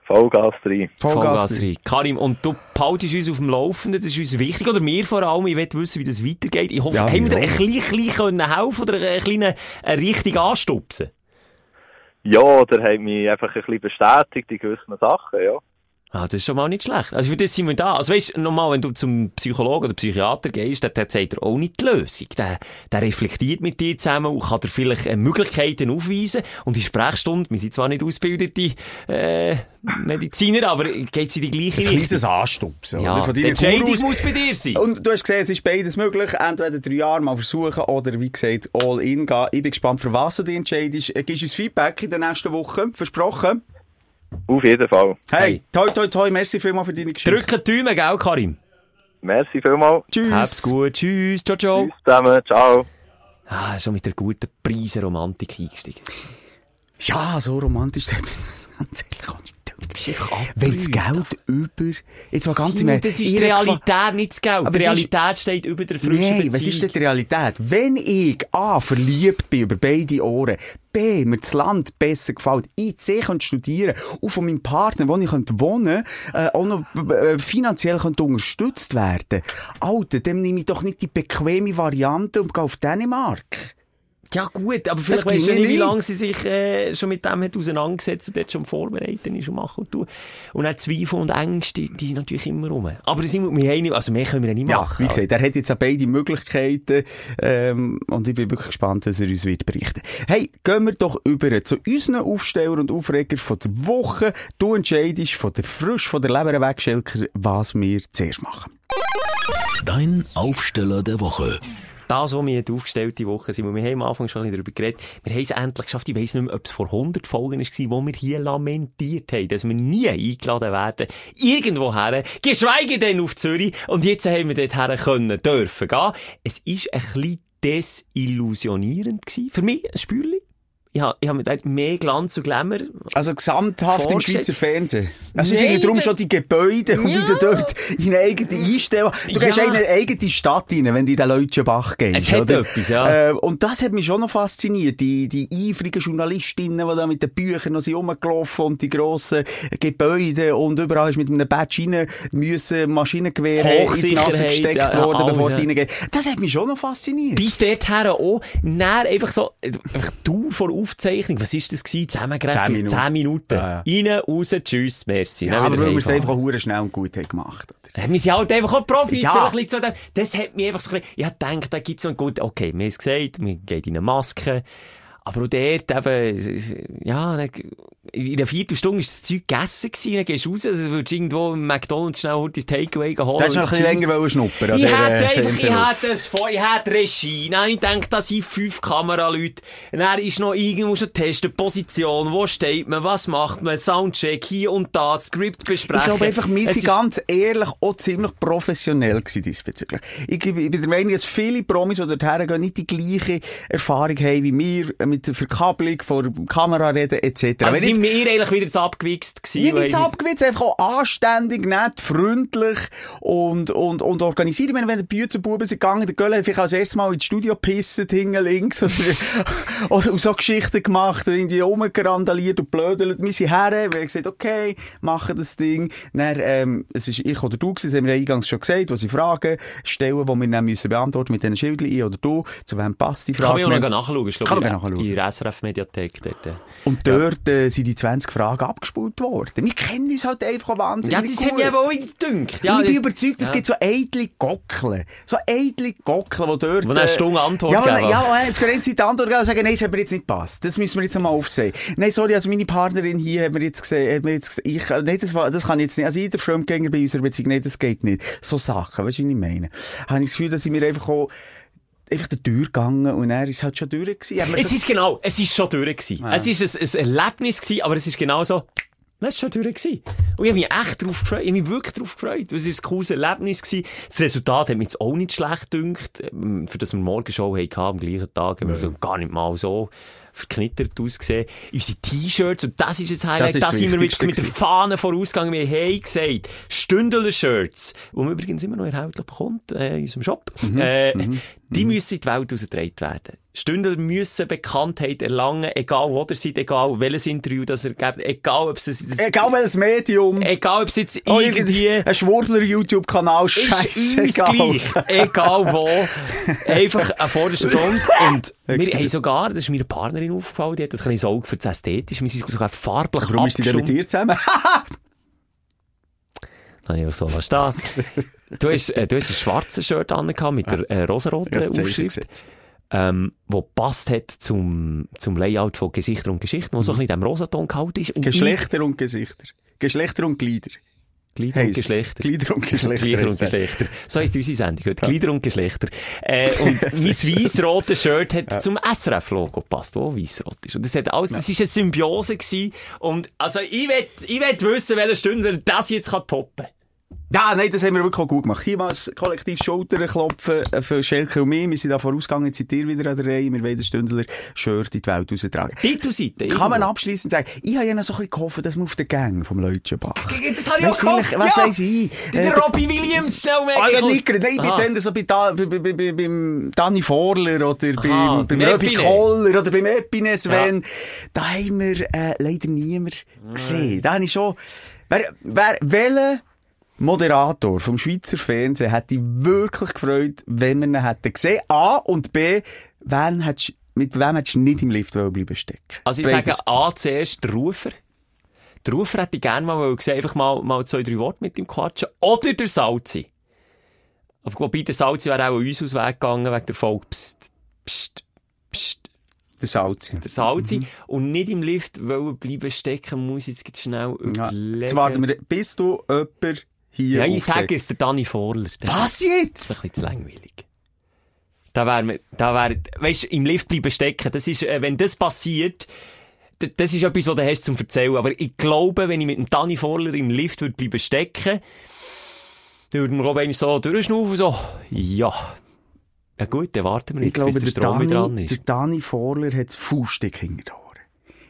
Vollgas rein. Vollgas rein. Karim, und du behaltest uns auf dem Laufenden, das ist uns wichtig, oder mir vor allem, ich will wissen, wie das weitergeht. Ich hoffe, Ja, haben wir dir ein klein, klein können helfen oder ein kleinen, eine Richtung anstupsen? Ja, der hat mich einfach ein bisschen bestätigt in gewissen Sachen, ja. Ah, das ist schon mal nicht schlecht. Also für das sind wir da. Also weißt, nochmal, wenn du zum Psychologen oder Psychiater gehst, dann, dann sagt er auch nicht die Lösung. Der, der reflektiert mit dir zusammen und kann dir vielleicht äh, Möglichkeiten aufweisen. Und in Sprechstunde, wir sind zwar nicht ausgebildete äh, Mediziner, aber geht's in die gleiche Ein Richtung. kleines Anstupsen. Ja, oder? Die Entscheidung Gurus. muss bei dir sein. Und du hast gesehen, es ist beides möglich. Entweder drei Jahre mal versuchen oder, wie gesagt, all in gehen. Ich bin gespannt, für was du dich entscheidest. Äh, Gibst uns Feedback in der nächsten Woche. Versprochen. Auf jeden Fall. Hey, toi, toi, toi. Merci vielmals für deine Geschichte. Drücken die Daumen, gell, Karim? Merci vielmals. Tschüss. Hab's gut. Tschüss. Ciao, ciao. Tschüss zusammen. Ciao. Ah, schon mit der guten Preisenromantik eingestiegen. Ja, so romantisch. da bin ich Ganz ehrlich. Wenn das Geld über... Jetzt mal ganz im das ist die Realität, nicht das Geld. Aber die es ist- Realität steht über der frischen Nein, Beziehung. was ist denn die Realität? Wenn ich A, verliebt bin über beide Ohren, B, mir das Land besser gefällt, ich C, könnte studieren und von meinem Partner, wo ich könnte wohnen äh, auch noch äh, finanziell könnte unterstützt werden, Alter, dann nehme ich doch nicht die bequeme Variante und gehe auf Dänemark. Ja gut, aber vielleicht Das weißt du nicht, wie lange sie sich äh, schon mit dem hat auseinandergesetzt und dort schon vorbereiten ist und machen und tun. Und dann Zweifel und Ängste, die, die sind natürlich immer rum. Aber das sind wir haben nicht, also mehr können wir nicht Ja, machen. wie gesagt, er hat jetzt auch beide Möglichkeiten ähm, und ich bin wirklich gespannt, was er uns wird berichten. Hey, gehen wir doch über zu unseren Aufsteller und Aufreger von der Woche. Du entscheidest von der Frisch, von der Leber weg, Schelker, was wir zuerst machen. Dein Aufsteller der Woche. Das, was wir aufgestellte Woche sind, wir haben am Anfang schon ein darüber geredet, wir haben es endlich geschafft, ich weiss nicht mehr, ob es vor 100 Folgen war, wo wir hier lamentiert haben, dass wir nie eingeladen werden, irgendwo her, geschweige denn auf Zürich, und jetzt haben wir dort her können, dürfen gehen. Es ist ein bisschen desillusionierend gewesen. Für mich ein Spürchen. Ich habe, ich habe mir gedacht, mehr Glanz und Glamour. Also gesamthaft im Vorgestellt. Schweizer Fernsehen. Also ich Nein, finde darum schon die Gebäude und Ja. wieder dort in eine eigene Einstellung. Du gehst Ja. in eine eigene Stadt rein, wenn du in den Leutschenbach gehst. Es hat oder? etwas, ja. Äh, und das hat mich schon noch fasziniert. Die, die eifrigen Journalistinnen, die da mit den Büchern noch rumgelaufen und die grossen Gebäude und überall ist mit einem Badge rein müssen Maschinengewehre in die Nase gesteckt ja, worden, bevor ja. reingehen. Das hat mich schon noch fasziniert. Bis dorthin auch, dann einfach so, einfach Dauer vor Aufzeichnung, was ist das gewesen? Zusammengerechnet? Zehn Minuten. Zehn Minuten. Ja, ja. Rein, raus, tschüss, merci. Ja, aber weil wir es einfach hure schnell und gut haben gemacht. Oder? Ja, Wir sind halt einfach auch Profis. Ja. vielleicht ein bisschen zu dem. Das hat mich einfach so ein bisschen, ich gedacht, da gibt's noch gut, okay, wir haben es gesagt, wir gehen in eine Maske. Aber auch dort eben, ja, in einer Viertelstunde ist das Zeug gegessen gewesen, dann gehst du raus, also würdest du irgendwo im McDonalds schnell heute das Takeaway holen. Du hast noch ein bisschen länger schnuppern Ich hätte einfach, ich hätte es vor, ich hätte Regie. Dann ich gedacht, da sind fünf Kameraleute. Dann ist noch irgendwo schon testen, Position, wo steht man, was macht man, Soundcheck, hier und da, das Skript besprechen. Ich glaube einfach, wir sind ganz ehrlich auch ziemlich professionell gewesen diesbezüglich. Ich, bin der Meinung, dass viele Promis, die dort hergehen, nicht die gleiche Erfahrung haben wie wir mit der Verkabelung, vor Kamera reden, etc. Also sind wir eigentlich wieder zu abgewichst gewesen? Nicht wir- abgewitzt, einfach auch anständig, nett, freundlich und, und, und organisiert. Ich meine, wenn die Büzenbuben sind gegangen, der Gölle hat vielleicht als erstes Mal ins Studio gepisst, hinten links, oder, oder so Geschichten gemacht, irgendwie rumgerandaliert und blödelt. Wir sind her, wir haben gesagt, okay, machen das Ding. Dann, ähm, es ist ich oder du gewesen, das haben wir eingangs schon gesagt, wo sie Fragen stellen, die wir dann müssen beantworten mit diesen Schildchen, ich oder du, zu wem passt die Kann Frage. man ja noch nachschauen. Ich Kann glaube, man in- der SRF-Mediathek dort. Und dort äh, sind die 20 Fragen abgespult worden. Wir kennen uns halt einfach wahnsinnig Ja, das gut. haben wir eben auch gedacht. Ja, ich bin überzeugt, es ja. gibt so eitle Gockeln. So eitle Gockeln, die dort... Wo eine Stunde Antwort ja, geben. Ja, auf der einen Seite Antwort geben und sagen, nein, das hat mir jetzt nicht gepasst. Das müssen wir jetzt einmal aufzeigen. Nein, sorry, also meine Partnerin hier hat mir jetzt gesehen, hat mir jetzt gesagt, ich, äh, nein, das, war- das kann ich jetzt nicht. Also jeder Fremdgänger bei unserer Beziehung, nein, das geht nicht. So Sachen, weißt du, was ich meine? Habe ich das Gefühl, dass ich mir einfach auch einfach der Tür gegangen und er ist halt schon durch gewesen. Es so- ist genau, es ist schon durch gewesen. Es ist ein, ein Erlebnis gewesen, aber es ist genau so, das ist schon durch gewesen. Und ich habe mich echt drauf gefreut, ich habe mich wirklich drauf gefreut. Es ist ein cooles Erlebnis gewesen. Das Resultat hat mich jetzt auch nicht schlecht gedünkt, ähm, für das wir Morgenshow hatten am gleichen Tag, haben wir so gar nicht mal so verknittert ausgesehen. Unsere T-Shirts, und das ist das Highlight, Das ist da das sind wir wirklich mit der. Fahne vorausgegangen. Wir haben gesagt, Stündler-Shirts, die man übrigens immer noch erhältlich bekommt, äh, in unserem Shop, Mhm. äh, die müssen in die Welt ausgetragen werden. Stündler müssen Bekanntheit erlangen, egal wo ihr seid, egal welches Interview das ihr gebt, egal ob es, es- Egal welches Medium. egal ob es jetzt Oh, irgendwie, Ein Schwurbler-YouTube-Kanal, ist scheiße. uns gleich. Egal wo. Einfach an vorderster Front. Und wir haben sogar, das ist meiner Partnerin aufgefallen, die hat ein kleines Auge für das Ästhetische. Wir sind sogar farblich Warum ist sie denn mit abgestimmt. dir zusammen? Habe ich auch so stehen. Du hast, äh, du hast ein schwarzes Shirt angehabt mit der äh, rosaroten Das Zeichen Aufschrift. Ähm, wo passt hat zum, zum Layout von Gesichter und Geschichten, wo so ein bisschen in diesem Rosaton gehalten ist. Und Geschlechter und Gesichter. Geschlechter und Glieder. Glieder und. Geschlechter. Glieder und Geschlechter. Glieder und. Geschlechter. So heisst unsere Sendung heute. Glieder und Geschlechter. Äh, und mein weiss-rotes Shirt hat zum SRF-Logo gepasst, wo weiss-rot ist. Und das hat alles, das ist eine Symbiose gewesen. Und, also, ich will, ich will wissen, welche Stunde das jetzt kann toppen kann. Ja, nein, das haben wir wirklich auch gut gemacht. Hier mal kollektiv Schulterklopfen für Schelke und mich. Wir sind da vorausgegangen, jetzt seid ihr wieder an der Reihe. Wir wollen das Stündler-Shirt in die Welt raustragen. Titelseite. Kann man abschließend sagen, ich habe ja noch so ein bisschen gehofft, dass wir auf den Gang vom Leutschenbach. Das habe ich auch gehofft, Was ja. weiss ich? Der, Robbie Williams schnell mehr. Ah, ja, gerade. Nein, jetzt so bei, beim Danny Vorler oder beim, beim beim Epine. Koller oder beim Epine Sven. Da haben wir äh, leider niemand gesehen. Da habe ich schon... Wer, wer, Moderator vom Schweizer Fernsehen hätte ich wirklich gefreut, wenn wir ihn hätten gesehen? A und B, wen hättest mit wem hättest du nicht im Lift bleiben stecken? Also ich Beides. sage A zuerst der Rufer. Der Rufer hätte ich gerne mal wollen sehen, einfach mal, mal zwei, drei Worte mit ihm quatschen. Oder der Salzi. Wobei der Salzi wäre auch uns aus Weg gegangen wegen der Folge. Psst, psst, psst. Der Salzi. Der Salzi. Mhm. Und nicht im Lift wollen bleiben stecken, muss ich jetzt schnell Ja. überlegen. Jetzt warten wir, bis du jemand hier Ja, ich sage es, der Dani Vorler. Der Was Das ist jetzt? ein bisschen zu langweilig. Da wäre mir, da wäre, weisst, im Lift bleiben stecken, das ist, äh, wenn das passiert, das ist etwas, was du hast zum Erzählen. Aber ich glaube, wenn ich mit dem Dani Vorler im Lift würde bleiben stecken, dann würde man, glaube ich, so durchschnaufen, so, ja. Ja gut, dann warten wir Ich jetzt, glaube, bis der der Strom wieder dran Dani, ist. der Dani Vorler hat das Faustdick hinter.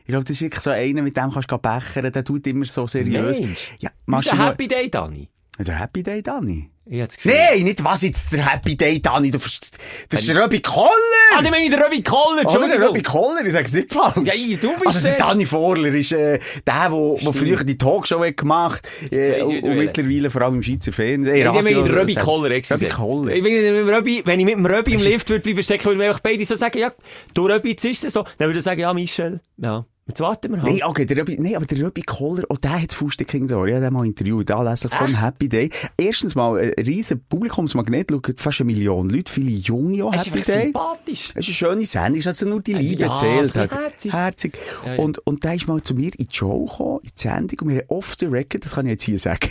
Ich glaube, das ist wirklich so einer, mit dem kannst du bechern, der tut immer so seriös. Mensch. Ja, machst du noch- Happy Day, Dani. Der Happy Day, Dani. Ich das Gefühl. Nein, nicht was jetzt der Happy Day, Dani. Du, verst- das ist der Röbi Koller! Ah, dann meine ich den Röbi Koller, Oder der. Röbi Koller, ich sag's nicht falsch. Ja, ich- du bist also der der. Dani Vorler ist äh, der, wo, wo früher die Talkshow hat gemacht äh, ich und, mittlerweile vor allem im Schweizer Fernsehen. Äh, Ja, ich meine Radio, den Röbi Koller. Röbi Koller. Ich meine, Röbi, wenn ich mit dem Röbi im Lift würde bleiben stecken, würde ich einfach beide so sagen, ja, du Röbi, jetzt ist es so. Dann würde ich sagen, ja, Michel, ja, jetzt warten wir halt. Nein, okay, der Röbi, nee, aber der Röbi Koller, auch der hat das den Ohren. Ich habe den mal interviewt, anlässlich vom Happy Day. Erstens mal, ein riesen Publikumsmagnet, schauen fast eine Million Leute, viele Junge auch Happy Day. sympathisch. Es ist eine schöne Sendung, es hat nur die Liebe ja, erzählt. Hat. herzig. Herzig. Ja, ja. Und, und der ist mal zu mir in die Show gekommen, in die Sendung, und wir haben off the record, das kann ich jetzt hier sagen,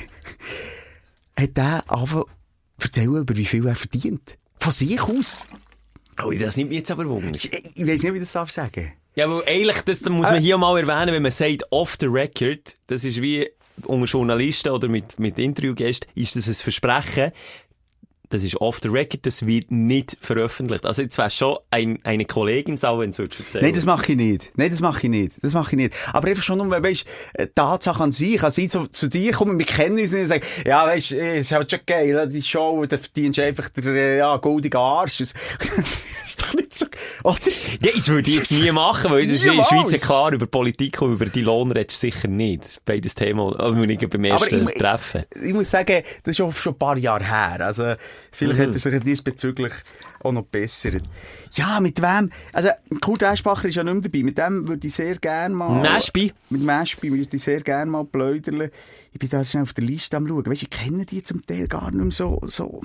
hat der angefangen erzählen, über wie viel er verdient. Von sich aus. Oh, das nimmt mich jetzt aber Wunder. Ich, ich weiß nicht, wie ich das darf sagen. Ja, weil eigentlich, das muss man hier mal erwähnen, wenn man sagt, off the record, das ist wie unter Journalisten oder mit, mit Interviewgästen, ist das ein Versprechen, das ist off the record, das wird nicht veröffentlicht. Also jetzt wäre schon ein, eine Kollegin sau, wenn es erzählen Nein, das mache ich nicht. Nein, das mache ich nicht. Das mache ich nicht. Aber einfach schon nur, weisst, äh, die Tatsache an sich, als ich zu, zu dir komme, wir kennen uns nicht und sagen, ja, weisst, äh, es ist halt schon geil, die Show, da verdienst du einfach der, äh, ja, goldige Arsch. Das ist doch nicht so, oder? Ja, das würde ich jetzt nie machen, weil das ist in der. Schweiz ja klar, über Politik und über die Lohn redest du sicher nicht. Beides Thema, aber wir nicht beim ersten ich- Treffen. Ich muss sagen, das ist schon ein paar Jahre her. Also, vielleicht hat er sich diesbezüglich auch noch bessert. Ja, mit wem? Also, Kurt Eschbacher ist ja nicht mehr dabei. Mit dem würde ich sehr gerne mal... Näschbi? Mit Näschbi würde ich sehr gerne mal pläudern. Ich bin da schnell auf der Liste am schauen. Weißt du, ich kenne die zum Teil gar nicht mehr so... so.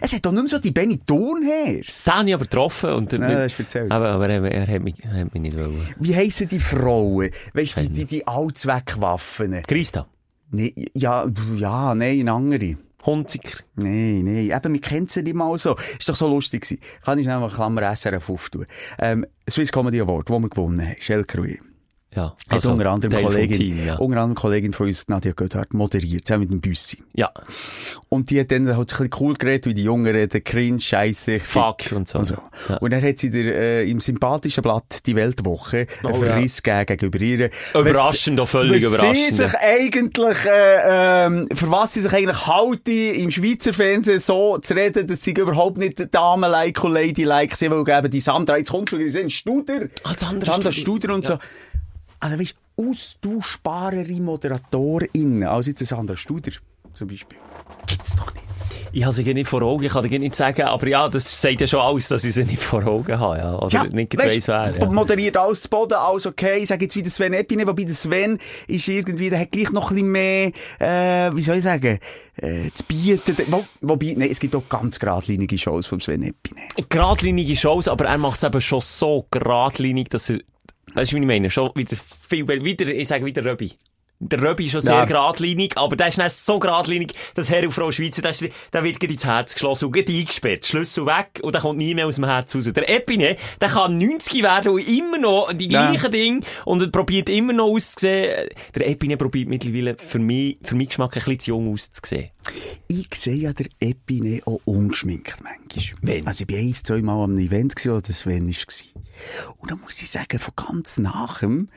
Es hat doch nicht mehr so die Benny Thurnhers. Den habe ich aber getroffen und Nein, das du erzählt. aber, aber er, er hat mich, er hat mich nicht wollen. Wie heissen die Frauen? Weißt du, die, die, die Allzweckwaffen? Christa, Nee, ja, ja, nein, eine andere. Hunziker. Nein, nein, eben, wir kennen sie nicht mal so. Ist doch so lustig gewesen. Kann ich schnell mal Klammer SRF auftun. Ähm, Swiss Comedy Award, wo wir gewonnen haben, Shell. Ja, Hat unter anderem Kollegin, Team, ja. unter anderem Kollegin von uns, Nadia Göthardt, moderiert, zusammen mit dem Büssi. ja, Und die hat dann halt ein bisschen cool geredet, wie die Jungen reden, cringe, scheisse, Fuck und so. Und, so. Ja. und dann hat sie der, äh, im sympathischen Blatt die Weltwoche einen Oh, ja. Verriss gegeben gegenüber ihr. Überraschend, auch völlig was überraschend. Sie sich eigentlich, äh, ähm, für was sie sich eigentlich halten, im Schweizer Fernsehen so zu reden, dass sie überhaupt nicht Damen-like und Lady-like sind, weil eben die Sandra, jetzt kommt schon, die sind Studer. Ah, Sandra Sandra Studer. Studer und so. Also, weißt du, austauschbarere ModeratorInnen als jetzt ein Sandra Studer, zum Beispiel. Gibt's doch nicht. Ich habe sie nicht vor Augen, ich kann dir nicht sagen, aber ja, das sagt ja schon alles, dass ich sie nicht vor Augen habe, ja. Oder nicht gerade weiss, wer, ja. moderiert alles zu Boden, alles okay. Ich sage jetzt wieder Sven Epine, wobei der Sven ist irgendwie, der hat gleich noch ein bisschen mehr, äh, wie soll ich sagen, äh, zu bieten. Wo, wobei, nein, es gibt auch ganz geradlinige Shows von Sven Epine. Geradlinige Shows, aber er macht es eben schon so geradlinig, dass er, weißt du, wie ich meine? Schon wieder viel, wieder, ich sage wieder Röbi. Der Röbi ist schon sehr Ja. geradlinig, aber der ist nicht so geradlinig, dass Herr und Frau Schweizer, der, ist, der wird ins Herz geschlossen und eingesperrt. Schlüssel weg und der kommt nie mehr aus dem Herz raus. Der Epine, der kann 90 werden und immer noch die Ja. gleichen Dinge und er probiert immer noch auszusehen. Der Epine probiert mittlerweile für mich, für meinen Geschmack ein bisschen zu jung auszusehen. Ich sehe ja der Epine auch ungeschminkt manchmal. Wenn? Also ich bin ein, zwei Mal am Event wo der Sven war. Und da muss ich sagen, von ganz nachem,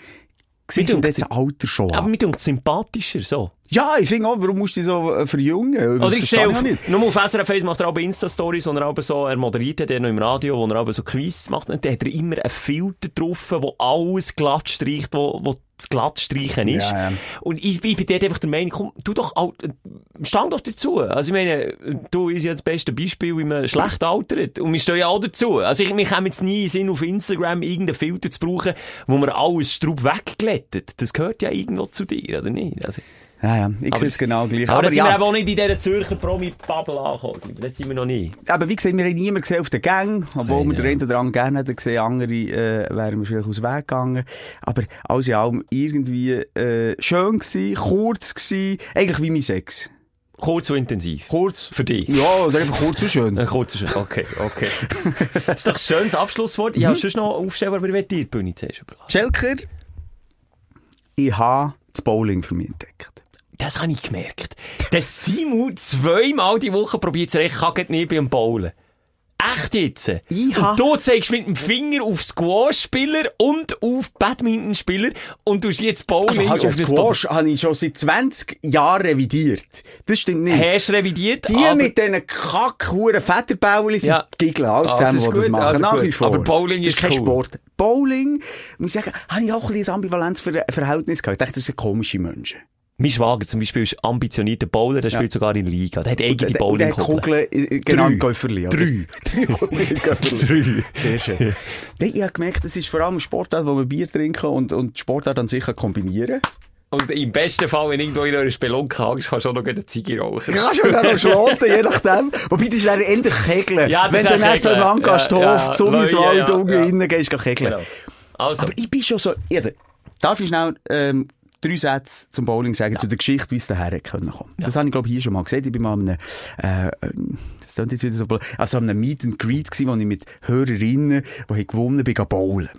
siehst du das Alter schon Aber mir dunkt sympathischer, so. Ja, ich finde auch, warum musst du dich so äh, verjüngen? Das Oder ich sehe auf, nicht. nur auf SRF 1 macht er auch Insta-Stories, wo er auch so, er moderiert der noch im Radio, wo er auch so Quiz macht, und da hat er immer einen Filter drauf, wo alles glatt streicht, wo, wo glatt streichen ist. Ja, ja. Und ich, ich bin dort einfach der Meinung, komm, du doch, auch, stang doch dazu. Also ich meine, du ist ja das beste Beispiel, wie man schlecht altert. Und wir stehen ja auch dazu. Also ich, wir haben jetzt nie in Sinn, auf Instagram irgendeinen Filter zu brauchen, wo man alles Straub wegglättet. Das gehört ja irgendwo zu dir, oder nicht? Also, Ja, ja, ich Aber- sehe es genau gleich. aber, Aber, sind wir ja, eben auch nicht in dieser Zürcher Promi-Bubble angekommen. Das sind wir noch nie. aber wie gesagt, wir haben niemanden gesehen auf den Gang, obwohl Nein, wir den ja. einen oder anderen gerne hätten gesehen, andere äh, wären wir vielleicht aus dem Weg gegangen. Aber alles in allem irgendwie äh, schön gewesen, kurz gewesen, eigentlich wie mein Sex. Kurz und intensiv. Kurz. Für dich. Ja, oder einfach kurz und schön. Ein kurzer Schritt. Okay, okay. das ist doch ein schönes Abschlusswort. Ich habe Mhm. sonst noch aufstellen, aber ich dir die Bühne zuerst überlassen. Schelker, ich habe das Bowling für mich entdeckt. Das habe ich gemerkt. Der Simu zweimal die Woche probiert es recht, kann nicht beim Bowlen. Echt jetzt? Ich Und du zeigst mit dem Finger auf Squash-Spieler und auf Badminton-Spieler und du jetzt Bowling Also, hast auf das Squash habe ich schon seit 20 Jahren revidiert. Das stimmt nicht. Hast du revidiert? Die mit diesen kackhuren Fetterbäulen sind Ja. Giggeln. Alles Also zusammen, ist die das machen. also Nach gut. wie vor. Aber Bowling das ist kein cool. Sport. Bowling, muss ich sagen, habe ich auch ein bisschen Ambivalenzverhältnis gehabt. Ich dachte, das sind komische Menschen. Mein Schwager zum Beispiel ist ambitionierter Bowler, der spielt sogar in Liga. Der hat eigene Bowling-Kugeln. Kugeln, äh, genau Drei. im oder? Drei. Drei. Sehr schön. Nein, ich habe gemerkt, das ist vor allem ein Sportart, wo man Bier trinken und, und Sportart an sich kann kombinieren Und im besten Fall, wenn irgendwo in einer Spelunke hängst, kannst du auch noch eine Ziege rauchen. Ja, schon gar noch schloten, je nachdem. Wobei, das ist dann eher Kegeln. Ja, das Wenn du dann so im Kegeln. Angasthof, Ja, ja, ja. Zunniswald, Ja, ja, unten ja. innen gehst, geh kegeln. Genau. Also, Aber ich bin schon so, also, darf ich schnell, ähm, drei Sätze zum Bowling sagen, zu der Geschichte, wie es daher hätte können kommen. Das habe ich, glaube ich, hier schon mal gesagt. Ich bin mal an einem, äh, das klingt jetzt wieder so, also an einem Meet and Greet gewesen, wo ich mit Hörerinnen, die haben gewonnen, bin bowlen.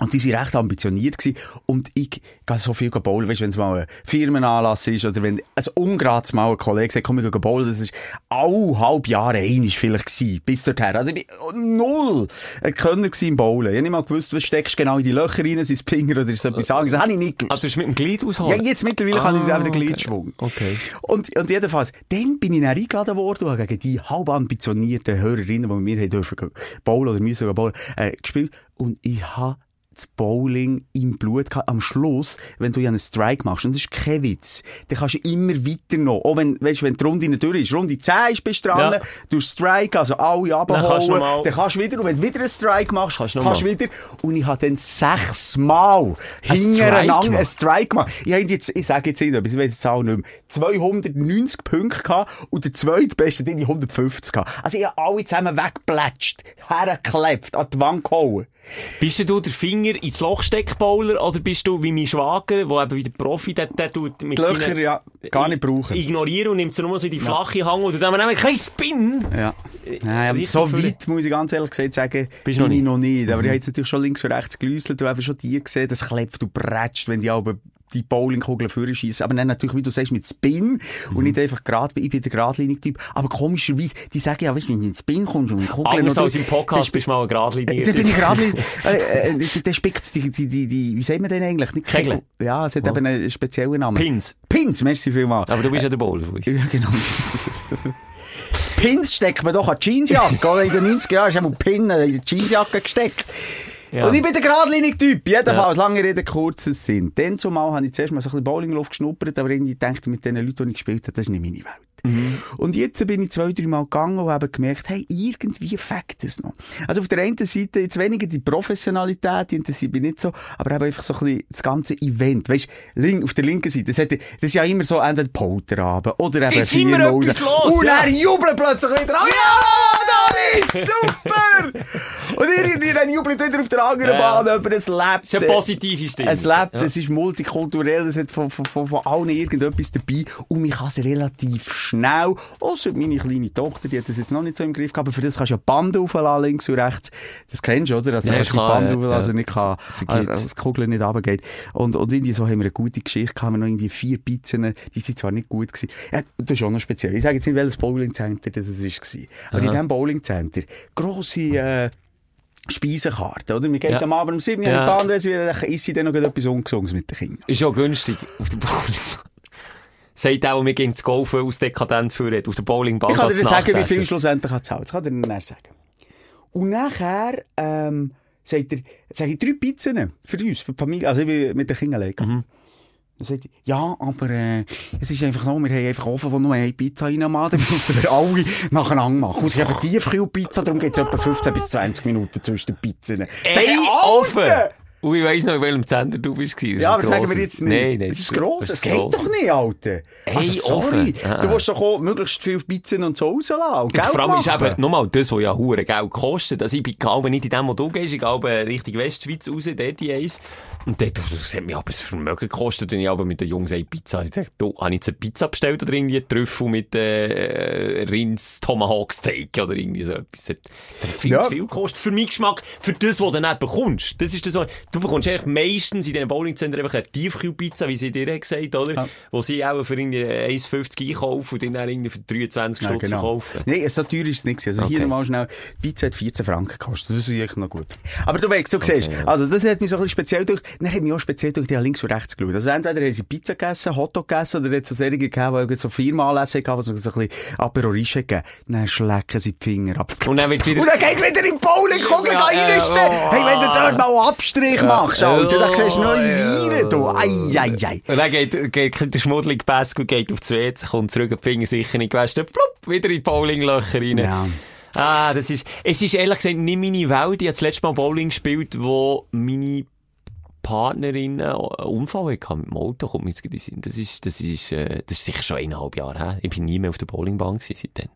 Und die waren recht ambitioniert gewesen. Und ich gehe so viel bowlen, weißt, wenn es mal ein Firmenanlass ist, oder wenn, also ungerades mal ein Kollege sagt, komm, ich gehe bowlen, das ist alle halb Jahre einisch vielleicht gewesen, bis dorthin. Also ich bin null ein Könner gewesen im Bowlen. Ich habe nicht mal gewusst, was steckst du genau in die Löcher rein, sind es Pinger oder ist etwas anderes. Das habe ich nicht gewusst. also, du hast mit dem Glied Ja, ausholen? jetzt mittlerweile kann ich Ah, auch den okay. Gliedschwung. Okay. Und, und jedenfalls, dann bin ich dann eingeladen worden und habe gegen die halb ambitionierten Hörerinnen, die mit mir haben dürfen bowlen oder müssen bowlen, äh, gespielt. Und ich habe das Bowling im Blut gehabt. Am Schluss, wenn du ja einen Strike machst, und das ist kein Witz, dann kannst du immer weiter noch, auch wenn, weißt, wenn die Runde nicht durch ist, Runde 10 ist, bist du dran, Ja. du Strike, also alle abholen, kannst du mal- dann kannst du wieder, und wenn du wieder einen Strike machst, Kannst kannst du wieder, und ich habe dann sechsmal Ein hintereinander einen Strike gemacht. Ich jetzt, ich sage jetzt nicht, ich weiß jetzt auch nicht mehr, 290 Punkte gehabt und der zweitbeste, den ich 150 gehabt. Also ich habe alle zusammen weggeplätscht, hergeklebt, an die Wand gehauen. Bist du der Finger ins Loch steck Bowler oder bist du wie mein Schwager, der eben wie der Profi, der, der tut mit Die Löcher, ja, gar nicht brauchen. Ignorieren und nimmt so nur so in die flache Hang oder dann haben wir einen kleinen Spin. Ja. Nein, aber so weit, muss ich ganz ehrlich gesagt sagen, Bist du noch bin ich noch nicht. Aber ich habe jetzt natürlich schon links und rechts gelüsselt und einfach schon die gesehen, das klebt und prätscht, wenn die aber die Bowlingkugeln vorschießen. Aber dann natürlich, wie du sagst, mit Spin und nicht einfach gerade, ich bin der Geradlinig-Typ. Aber komischerweise, die sagen ja, weißt du, wenn du in den Spin kommst und mit Kugeln Anders und als im Podcast bist du mal ein Gradlinier. Da bin ich gerade, äh, äh, der spickt die, die, die, die, wie sagt man denn eigentlich? Nicht Kegeln. Ja, es hat eben einen speziellen Namen. Pins. Pins, merci vielmals. Aber du bist ja der Bowler. Fuß. Ja, genau. Pins steckt man doch an die Jeansjacke. Oder? In den 90er Jahren ist einmal Pin in die Jeansjacke gesteckt. Ja. Und ich bin der Geradlinig-Typ. Jedenfalls, lange Rede, kurzer Sinn. Dann zumal habe ich zuerst mal so ein bisschen Bowlingluft geschnuppert, aber irgendwie dachte mit den Leuten, die ich gespielt habe, das ist nicht meine Welt. Und jetzt bin ich zwei, drei Mal gegangen und habe gemerkt, hey, irgendwie fängt es noch. Also auf der einen Seite jetzt weniger die Professionalität, die interessiert mich nicht so, aber eben einfach so ein bisschen das ganze Event. Weißt link, auf der linken Seite, das, hat, das ist ja immer so entweder Polterabend oder eben Ist immer etwas los, Und ja. dann jubeln plötzlich wieder, oh ja, Super! und irgendwie dann jubelt wieder auf der anderen Ja. Bahn über ein Lab. Das ist eine positive Stimmung. Es lebt, es ist multikulturell, es hat von, von, von, von allen irgendetwas dabei und man kann es relativ schnell, außer meine kleine Tochter, die hat das jetzt noch nicht so im Griff gehabt, aber für das kannst du ja Band aufladen, links und rechts. Das kennst du, oder? Also Ja, kannst du die klar, Band ja, aufladen, also ja. nicht kann, Vergeht's. also das Kugel nicht runtergeht. Und, und irgendwie so haben wir eine gute Geschichte gehabt, wir haben noch irgendwie vier Pizzen, die sind zwar nicht gut gewesen. Ja, das ist auch noch speziell. Ich sage jetzt nicht, welches Bowling-Center das war. Aber in diesem Bowling-Center, grosse, äh, Speisekarte, oder? Wir gehen Ja. am Abend um 7 Uhr Ja. in die Bahn, dann isst sie dann noch etwas Ungesundes mit den Kindern. Ist auch günstig auf der Bowling. Sagt auch, wir gehen zu Golfen aus dekadent für auf der Bowlingbahn. Ich kann dir sagen, wie viel schlussendlich hat zahlt. Das kann ich dir dann sagen. Und nachher, ähm, sagt er, sag ich, drei Pizzen für uns, für die Familie, also ich bin mit den Kindern legen. Mhm. Dann sagt ja, aber äh, es ist einfach so, wir haben einfach offen, wo nur eine Pizza reinmachen, dann müssen wir alle nacheinander machen. Und es ist eben Tiefkühlpizza, darum geht es etwa 15 bis 20 Minuten zwischen den Pizzen. Ey, offen! Und ich weiss noch, in welchem Sender du bist. Ja, aber sagen wir jetzt nicht. Nein, nein. das ist gross. Es geht doch nicht, Alter. Ey, also, sorry. Ah. Du willst doch auch möglichst viel Pizzen und so rauslassen und Vor allem ist eben, nochmal, das, was ja hure Geld kostet. Also ich bin glaube nicht in dem, wo du gehst. Ich glaube Richtung Westschweiz raus, dort die eins. Und dort, das hat mich aber das Vermögen gekostet. Und ich aber mit den Jungs eine Pizza, ich dachte, du, habe ich jetzt eine Pizza bestellt oder irgendwie Trüffel mit, äh, Rins Tomahawk Steak oder irgendwie so etwas. Das hat viel Ja. zu viel gekostet. Für meinen Geschmack, für das, was du dann bekommst. Das ist das so, du bekommst eigentlich meistens in diesen Bowlingzentren einfach eine Tiefkühlpizza, wie sie dir haben gesagt, oder? Ja. Wo sie auch für irgendwie 1,50 einkaufen und dann irgendwie für 23 Ja, Stutz genau. verkaufen. Nein, so teuer ist es nicht. gewesen. Also hier Okay. nochmal schnell, Pizza hat 14 Franken gekostet. Das ist eigentlich noch gut. Aber du weißt, du siehst, also das hat mich so ein bisschen speziell durch, dann hat mich auch speziell durch die links und rechts geschaut. Also entweder haben sie Pizza gegessen, Hotdog gegessen, oder hat so Serien gegeben, die so Firmenanlässe hatten, die so ein bisschen Apero Rische gegeben. Dann schlecken sie die Finger ab. Und dann wird wieder... Und dann geht's wieder in die Bowling, guck Ja, da ja, reinstehen. oh, hey, wenn du dort mal einen Abstrich machst, Alter, dann kriegst du neue. Viren, du. Ei, ei, ei. Und dann geht, geht der schmuddelige und geht auf die WC, kommt zurück, die Finger sicher nicht gewaschen, flupp, wieder in die Bowlinglöcher rein. Ja. Ah, das ist, es ist ehrlich gesagt nicht meine Welt. Ich habe das letzte Mal Bowling gespielt, wo meine Partnerin einen Unfall hatte mit dem Auto, kommt mir jetzt gerade in Sinn. Das ist, das ist, äh, das ist sicher schon eineinhalb Jahre her. Ich bin nie mehr auf der Bowlingbahn gewesen seitdem.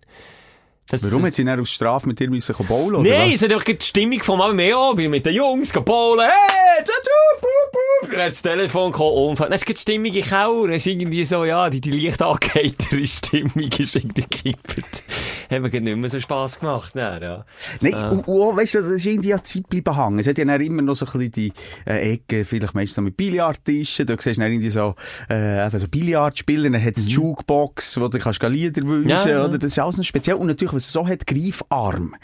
Das, Warum hat sie dann aus Strafe mit dir müssen bowlen, oder Nein, es hat einfach die Stimmung von Mama mehr bin mit den Jungs gebowlen. Hey, tschau, bup, bup. Dann hat das Telefon gekommen. Dann ist die Stimmung in Keller. Dann ist irgendwie so, ja, die, die leicht angeheitere Stimmung ist irgendwie gekippt. Hat mir nicht mehr so Spass gemacht, dann, ja. Nein, Ah. und, und, weißt du, das ist irgendwie an Zeit bleiben hängen. Es hat ja dann immer noch so ein bisschen die äh, Ecke, vielleicht meistens noch mit Billardtischen, da siehst du dann irgendwie so, äh, so Billardspielen, dann hat es die Jukebox, wo du kannst Lieder wünschen, Mhm. Ja, ja. oder? Das ist alles noch speziell. Und natürlich, was so hat, Greifarm.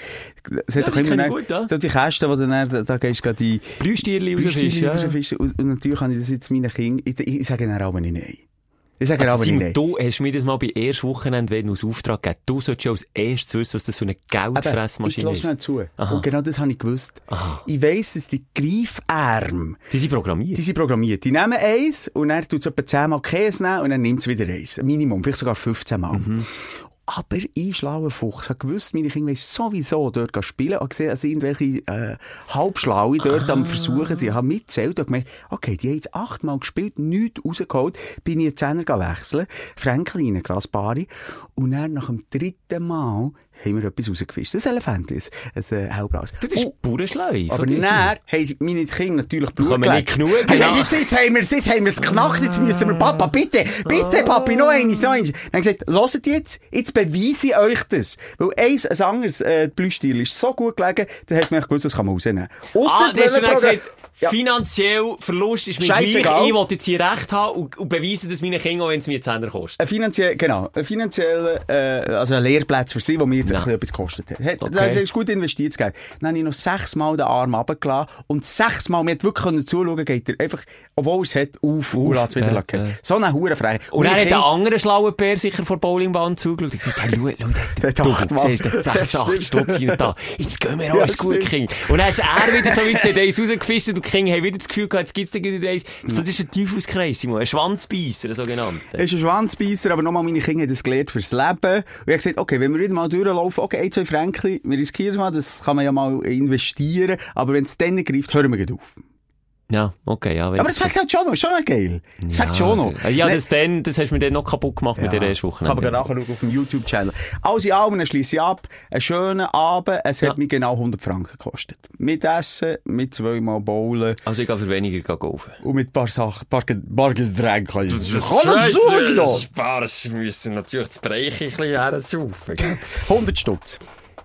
Es hat Ja, doch immer ich dann- gut, ja. so die Kästen, wo du dann, da, da gehst du gerade die Blüstierli rausfischen, ja. Und, und natürlich habe ich das jetzt meinen Kindern, ich, ich, ich sage ihnen aber nicht nein. Ich sage Also, aber nicht Simon, nein. du hast mir das mal bei erst Wochenende aus Auftrag gegeben. Du solltest ja als erstes wissen, was das für eine Geldfressmaschine lass ist. schnell zu. Aha. Und genau das habe ich gewusst. Aha. Ich weiss, dass die Greifarme, Die sind programmiert. Die sind programmiert. Die nehmen eins und dann tut es etwa 10 Mal Käse nehmen und dann nimmt es wieder eins. Ein Minimum, vielleicht sogar 15 Mal. Aber ich, schlauer Fuchs, habe gewusst, meine Kinder wollen sowieso dort spielen. Und gesehen, dass irgendwelche äh, Halbschlaue dort am Versuchen sind. Ich habe mitgezählt und gemerkt, okay, die haben jetzt achtmal gespielt, nichts rausgeholt, bin ich einen Zehner wechseln, Franklin in ein Glas Bari. Und dann nach dem dritten Mal haben wir etwas rausgefischt. Das Elefant ist ein äh, hellblaues. Das ist Oh, aber dann haben sie meine Kinder natürlich Blut Bekommen nicht geleckt. genug, Hey, genau. jetzt, jetzt haben wir es, jetzt haben wir es geknackt, jetzt müssen wir, Papa, bitte, bitte, Papi, noch eins, noch eins. Dann haben sie gesagt, hört jetzt, jetzt beweise ich euch das. Weil eins, ein anderes, äh, Blühstil ist so gut gelegen, dann hat man gewusst, das kann man rausnehmen. Ausser, Ah, du hast wir gesagt, Ja. finanziell Verlust ist mir Scheißegal. gleich. Ich will jetzt hier Recht haben und, und beweisen, dass meine Kinder, auch wenn es mir 10 kostet. Ein finanziell, genau, ein finanzieller, äh, also ein Lehrplatz für sie, der mir jetzt ein etwas gekostet hat. hat Okay. Ist gut investiert, Geld. Dann habe ich noch sechsmal den Arm runtergelassen und sechsmal, mir hat wirklich zuschauen, geht er einfach, obwohl es hat, auf, und lässt es wieder. So eine Hurenfrage. Und dann meine hat der andere schlaue Bär sicher vor der Bowlingbahn zugeschaut und gesagt, hey, schau, schau, Der hat siehst, der hat Das 6, 8 stimmt. Stutz rein da. Jetzt gehen wir Ja, gut. King. Und dann er wieder so wie gesagt, er ist rausgefischt und Kinder haben wieder das Gefühl gehabt, jetzt gibt's da wieder eins. So, das ist ein Teufelskreis, Simon. Ein Schwanzbeisser, ein sogenannter. Er ist ein Schwanzbeisser, aber nochmal, meine Kinder haben das gelernt fürs Leben. Und ich habe gesagt, okay, wenn wir wieder mal durchlaufen, okay, ein, zwei Franken, wir riskieren es mal, das kann man ja mal investieren, aber wenn es dann greift, hören wir auf. Ja, okay, ja. Aber das fängt halt schon noch, schon noch geil. Das fängt schon noch. Ja, Nein, das, dann, das hast du mir dann noch kaputt gemacht mit der ersten Woche. Kann man nachher auf dem YouTube-Channel. Also in allem schließe ich ab. Einen schönen Abend. Es hat Ja. mich genau 100 Franken gekostet. Mit Essen, mit zweimal Bowlen Also ich gehe für weniger kaufen. und mit ein paar Sachen, paar, paar Getränke. Ich kann das suchen noch. Spaß, müssen natürlich das Bereich ein bisschen hersaufen. 100 Stutz.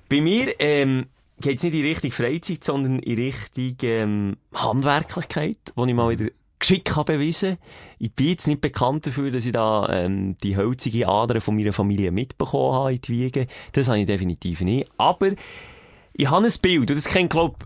Bei mir ähm, geht es nicht in Richtung Freizeit, sondern in Richtung ähm, Handwerklichkeit, wo ich mal wieder Geschick habe bewiesen. Ich bin jetzt nicht bekannt dafür, dass ich da ähm, die hölzige Ader von meiner Familie mitbekommen habe in die Wiege. Das habe ich definitiv nicht. Aber ich habe ein Bild, und das kennt, glaube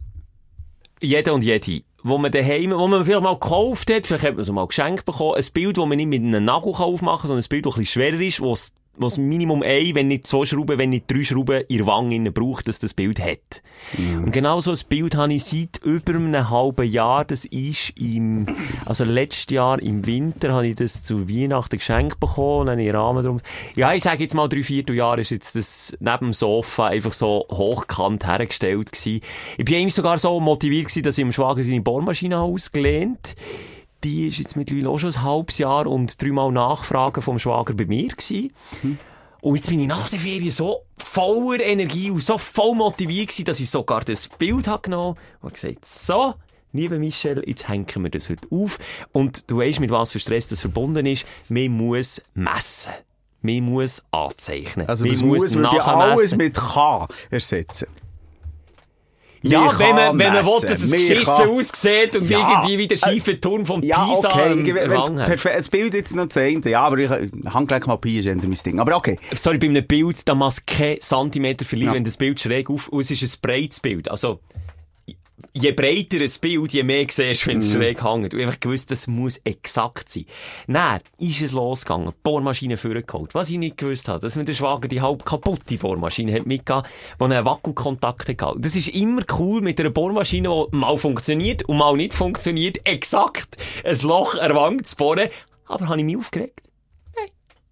jeder und jede. Wo man daheim, wo man vielleicht mal gekauft hat, vielleicht hat man es mal geschenkt bekommen, ein Bild, das man nicht mit einem Nagel aufmachen kann, sondern ein Bild, das ein bisschen schwerer ist, wo es was Minimum ein, wenn nicht zwei Schrauben, wenn nicht drei Schrauben in der Wange innen braucht, dass das Bild hat. Und genau so ein Bild habe ich seit über einem halben Jahr. Das ist im, also letztes Jahr im Winter habe ich das zu Weihnachten geschenkt bekommen, dann habe ich einen Rahmen drum. Ja, ich sage jetzt mal drei, vier Jahre ist jetzt das neben dem Sofa einfach so hochkant hergestellt gewesen. Ich bin eigentlich sogar so motiviert gewesen, dass ich im Schwager seine Bohrmaschine habe ausgelehnt die ist jetzt mittlerweile auch schon ein halbes Jahr und dreimal Nachfragen vom Schwager bei mir gewesen. Und jetzt bin ich nach der Ferien so voller Energie und so voll motiviert gewesen, dass ich sogar das Bild habe genommen und gesagt, so, lieber Michel, jetzt hängen wir das heute auf. Und du weißt, mit was für Stress das verbunden ist. Man muss messen. Man muss anzeichnen. Also man muss, ja alles mit K ersetzen. Ja, wenn man, wenn man will, dass es geschissen kann- aussieht und Ja, irgendwie wie der schiefe Turm vom Ja, Pisa okay, wenn's das Bild jetzt noch Ende. Ja, aber ich, Handgelenk mal Pi ist mein Ding. Aber okay. Sorry, bei einem Bild, da muss kein Zentimeter verlieren, Ja. wenn das Bild schräg auf, es ist ein breites Bild. Also, je breiter ein Bild, je mehr siehst wenn es schräg hängt. Und einfach gewusst, das muss exakt sein. Dann ist es losgegangen, die Bohrmaschine vorgeholt. Was ich nicht gewusst habe, dass mir der Schwager die halb kaputte Bohrmaschine hat mitgegeben, die einen Wackelkontakt hatte. Das ist immer cool mit einer Bohrmaschine, die mal funktioniert und mal nicht funktioniert, exakt ein Loch erwangt zu bohren. Aber habe ich mich aufgeregt?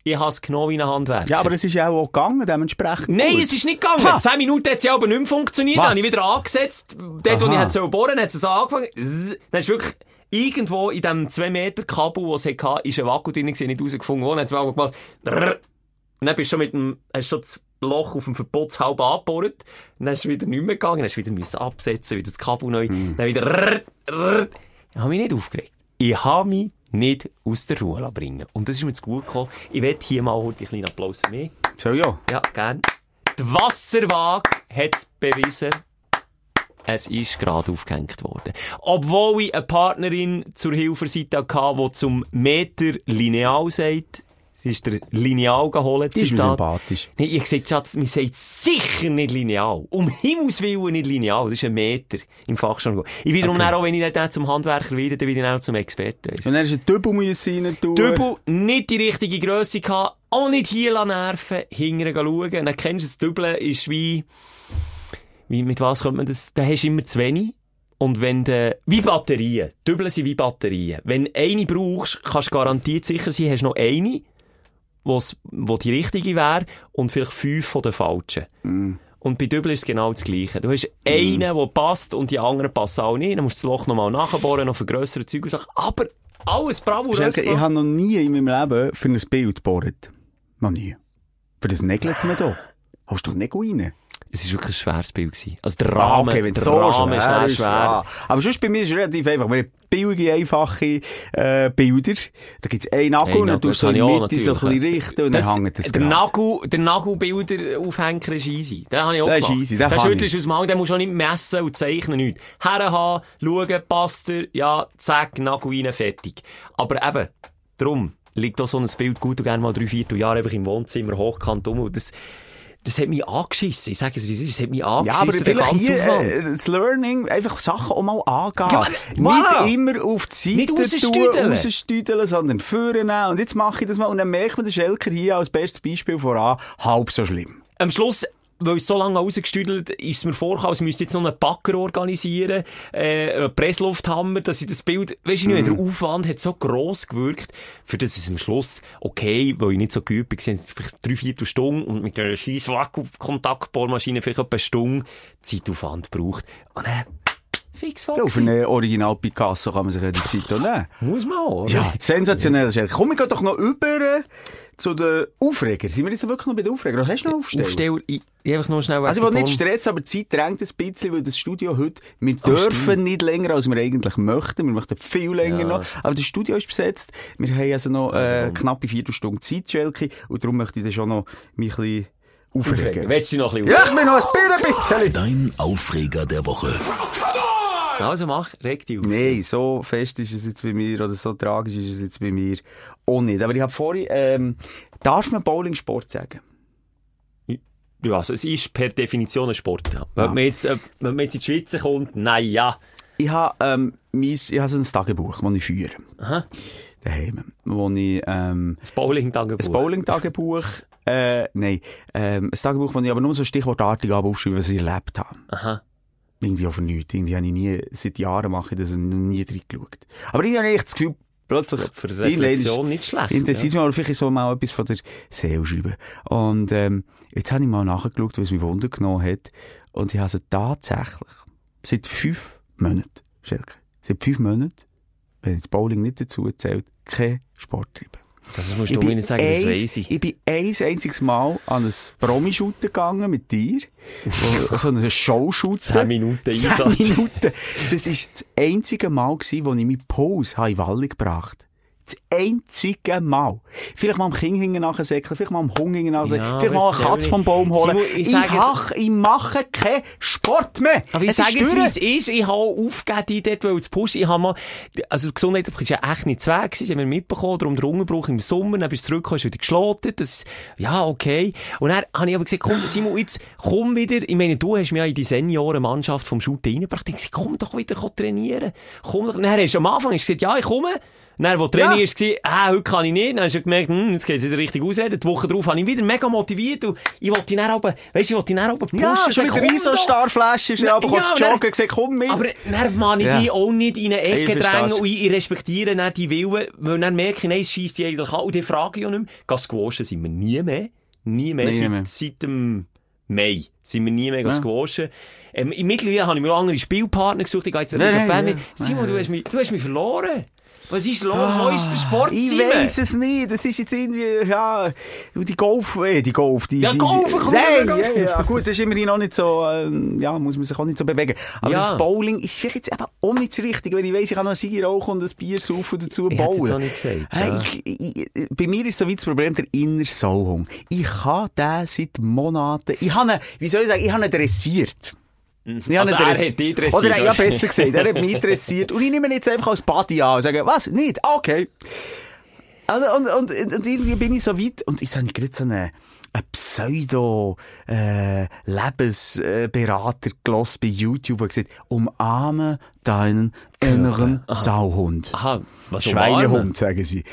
Ich habe es genommen wie ein Handwerker. Ja, aber es ist ja auch gegangen, dementsprechend. Nein, gut. es ist nicht gegangen. Ha! Zehn Minuten hat sie aber nicht mehr funktioniert. Was? Dann habe ich wieder angesetzt. Dort, wo Aha. ich hätte sollen bohren, hat es so angefangen. Zzz. Dann ist wirklich irgendwo in dem 2 Meter Kabel, das es hatte, ist ein Wackel drin gewesen, nicht rausgefunden. Wo, dann hat es einmal gemacht. Drrr. Und dann bist du schon mit dem, hast schon das Loch auf dem Verputz halb angebohrt. Und dann ist es wieder nicht mehr gegangen. Dann hast du wieder müssen absetzen, wieder das Kabel neu. Hm. Dann wieder rrr, rrr. Ich habe mich nicht aufgeregt. Ich habe mich nicht aus der Ruhe bringen Und das ist mir zu gut gekommen. Ich werde hier mal heute einen kleinen Applaus für mich. So, ja. Ja, gern. Die Wasserwaage hat es bewiesen. Es ist gerade aufgehängt worden. Obwohl ich eine Partnerin zur Hilferseite hatte, die zum Meter Lineal sagt. Sie ist der Lineal geholt. Die ist mir sympathisch. Nee, ich gesagt, Schatz, mir sagt sicher nicht lineal. Um Himmels Willen nicht lineal. Das ist ein Meter im Fachjargon. Ich wiederum Okay. auch, wenn ich dann zum Handwerker werde, dann werde ich auch zum Experten. weisst du. Und dann ist ein Dübel rein tun. Dübel nicht die richtige Grösse gehabt, auch nicht hier nerven, hinterher schauen. Und dann kennst du das Dübeln ist wie, wie, mit was könnte man das, da hast du immer zu wenig. Und wenn du, wie Batterien. Dübeln sind wie Batterien. Wenn du eine brauchst, kannst du garantiert sicher sein, hast du noch eine, wo's, wo die richtige wäre, und vielleicht fünf von den falschen. Und bei Dübeln ist es genau das Gleiche. Du hast einen, der passt und die anderen passen auch nicht. Dann musst du das Loch nochmal nachbohren, noch vergrössern, Zeug und Sachen. Aber alles bravo, Schelke, ich habe noch nie in meinem Leben für ein Bild gebohrt. Noch nie. Für das nägelt man doch. Hast du doch Nägel rein? Es war wirklich ein schweres Bild. Gewesen. Also der Ah, Rahmen, okay, wenn der so Rahmen schwer ist. schwer. Ja. Aber sonst bei mir ist es relativ einfach. Wir haben billige, einfache äh, Bilder. Da gibt es einen und dann tust du das in die Mitte so ein bisschen richten und dann hängt das der. Nagel, der Nagelbilder-Aufhänger ist easy. Den habe ich auch ist gemacht. easy, den Den schüttelst du aus dem Hang, den musst du auch nicht messen und zeichnen, nichts. Herrenhaben, schauen, passt er, ja, zack, Nagel rein, fertig. Aber eben, drum liegt auch so ein Bild gut und gerne mal drei, vier Jahre einfach im Wohnzimmer hochkant um. Und das, das hat mich angeschissen. Ich sage es, wie es ist. Es hat mich Ja, aber angeschissen, vielleicht hier äh, das Learning, einfach Sachen auch mal angehen. Ja. Nicht immer auf die Nicht Seite rausstüdeln. rausstüdeln, sondern vornehmen. Und jetzt mache ich das mal. Und dann merkt man den Schelker hier als bestes Beispiel voran, halb so schlimm. am Schluss, weil es so lange rausgestüdelt ist mir vorgekommen, als müsste ich jetzt noch einen Backer organisieren, äh, einen Presslufthammer, dass ich das Bild, weisst du nicht, der Aufwand hat so gross gewirkt, für das es am Schluss, okay, weil ich nicht so geübt bin, sind vielleicht drei, vier Stunden und mit der scheiß Kontaktbohrmaschine vielleicht etwa eine Stunde Zeitaufwand braucht. Und dann, fix Ja, auf einen Original Picasso kann man sich ja die Zeit auch nehmen. Muss man auch, oder? Ja, sensationell, Schelker. Komm, wir gehen doch noch über äh, zu den Aufregern. Sind wir jetzt wirklich noch bei den Aufregern? Hast du noch Aufsteller? Aufsteller, ich, ich einfach noch schnell Also ich will nicht stressen, aber die Zeit drängt ein bisschen, weil das Studio heute, wir Oh, dürfen nicht länger, als wir eigentlich möchten. Wir möchten viel länger Ja. noch. Aber das Studio ist besetzt. Wir haben also noch äh, knappe Viertelstunde Zeit, Schelke. Und darum möchte ich dann schon noch mich ein bisschen Aufreger. aufregen. Willst du noch ein bisschen Ja, ich bin noch ein bisschen. Dein Aufreger der Woche. Also mach, reg dich auf. Nein, so fest ist es jetzt bei mir, oder so tragisch ist es jetzt bei mir auch nicht. Aber ich habe vorhin, ähm, darf man Bowling-Sport sagen? Ja, also es ist per Definition ein Sport. Ja. Ja. Wenn, man jetzt, äh, wenn man jetzt in die Schweiz kommt, nein, ja. ich habe, ähm, mein, ich habe so ein Tagebuch, das ich führe. Aha. Daheim. Wo ich, ähm, Das Bowling-Tagebuch. ein Bowling-Tagebuch, äh, nein, ähm, ein Tagebuch, wo ich aber nur so stichwortartig aufschreibe, was ich erlebt habe. Aha. Irgendwie auch für nichts. Irgendwie habe ich nie, seit Jahren mache ich das nie reingeschaut. Aber ich habe echt das Gefühl, plötzlich, Für Reflexion nicht schlecht. Intensiv mal vielleicht so mal etwas von der Seele schreiben. Und, ähm, jetzt habe ich mal nachgeschaut, was mich Wunder genommen hat. Und ich habe sie tatsächlich seit fünf Monaten, Schelke, seit fünf Monaten, wenn jetzt Bowling nicht dazu zählt, kein Sport treiben. Das musst du mir nicht sagen, das eins- weiss ich. Ich bin ein einziges Mal an ein Promi-Shooten gegangen mit dir. So eine Show-Shooten. Zehn Minuten Zehn Einsatz. Minuten. Das war das einzige Mal, gewesen, wo ich meine Pause habe in Walle gebracht Das einzige Mal. Vielleicht mal am Kind hinten nachsäckeln, vielleicht mal am Hund hinten nachsäckeln, Ja, vielleicht mal eine ich Katze vom. Baum holen. Simon, ich ich, mach, ich mache keinen Sport mehr. Aber ich sage es, wie es ist. Ich habe aufgegeben, dort zu pushen. Ich habe mal, also Gesundheit war ja echt nicht weg gewesen. Sie haben mir mitbekommen, darum der Unterbruch im Sommer, dann bist du zurückgekommen, wieder geschlotet. Das, ja, okay. Und dann habe ich aber gesagt, komm, Simon, jetzt komm wieder. Ich meine, du hast mich ja in die Seniorenmannschaft vom Shooten reingebracht. Ich habe gesagt, komm doch wieder trainieren. Komm doch. Dann hast du am Anfang gesagt, ja, ich komme. Dann, wo Training Ja. war, ah, heute kann ich nicht. Dann hast du gemerkt, hm, jetzt geht's wieder richtig ausreden. Die Woche drauf habe ich wieder mega motiviert. Und ich wollte ihn dann aber, weißt du, ich wollte ihn dann aber pushen. Ja, schon mit der komm Riso doch. Starflasche ist er aber ja, kurz dann- joggen gesagt, komm mit. Aber dann mag ich Ja. die auch nicht in eine Ecke drängen und ich, ich respektiere dann die Willen, weil dann merke ich, nein, es scheisst die eigentlich an. Und die frage ich auch nicht mehr. Gasquaschen sind wir nie mehr. Nie mehr. Nie seit, mehr. seit dem Mai sind wir nie mehr Ja. Gasquaschen. Ähm, Mittlerweile habe ich mir andere Spielpartner gesucht. Ich gehe jetzt nicht nein, Bern. ja. Simon, du hast mich, du hast mich verloren. Was ist los? Wo ist der Sport, Ah, Ich weiss es nicht. Das ist jetzt irgendwie, ja, die Golf, äh, die Golf, die, Ja, die, Golf, komm, Nein, ja, ja, gut, das ist immerhin noch nicht so, ähm, ja, muss man sich auch nicht so bewegen. Aber Ja. das Bowling ist vielleicht jetzt eben auch nicht so richtig, wenn ich weiss, ich kann noch ein Sigi rauchen und ein Bier saufen dazu Ich bauen. auch nicht gesagt, ja. ich, ich, bei mir ist so wie das Problem der Sauhung. Ich habe den seit Monaten, ich habe ihn, wie soll ich sagen, ich habe ihn dressiert. Ich habe Also er hat dich dressiert, Oder, ja, besser gesagt, er hat mich dressiert. Und ich nehme ihn jetzt einfach als Buddy an und sage, was? Nicht? Ah, Okay. Also, und, und, und irgendwie bin ich so weit, und jetzt habe ich gerade so einen, einen Pseudo, äh, gelost bei YouTube, der gesagt umarme deinen inneren Sauhund. Aha, was Schweinehund, sagen sie.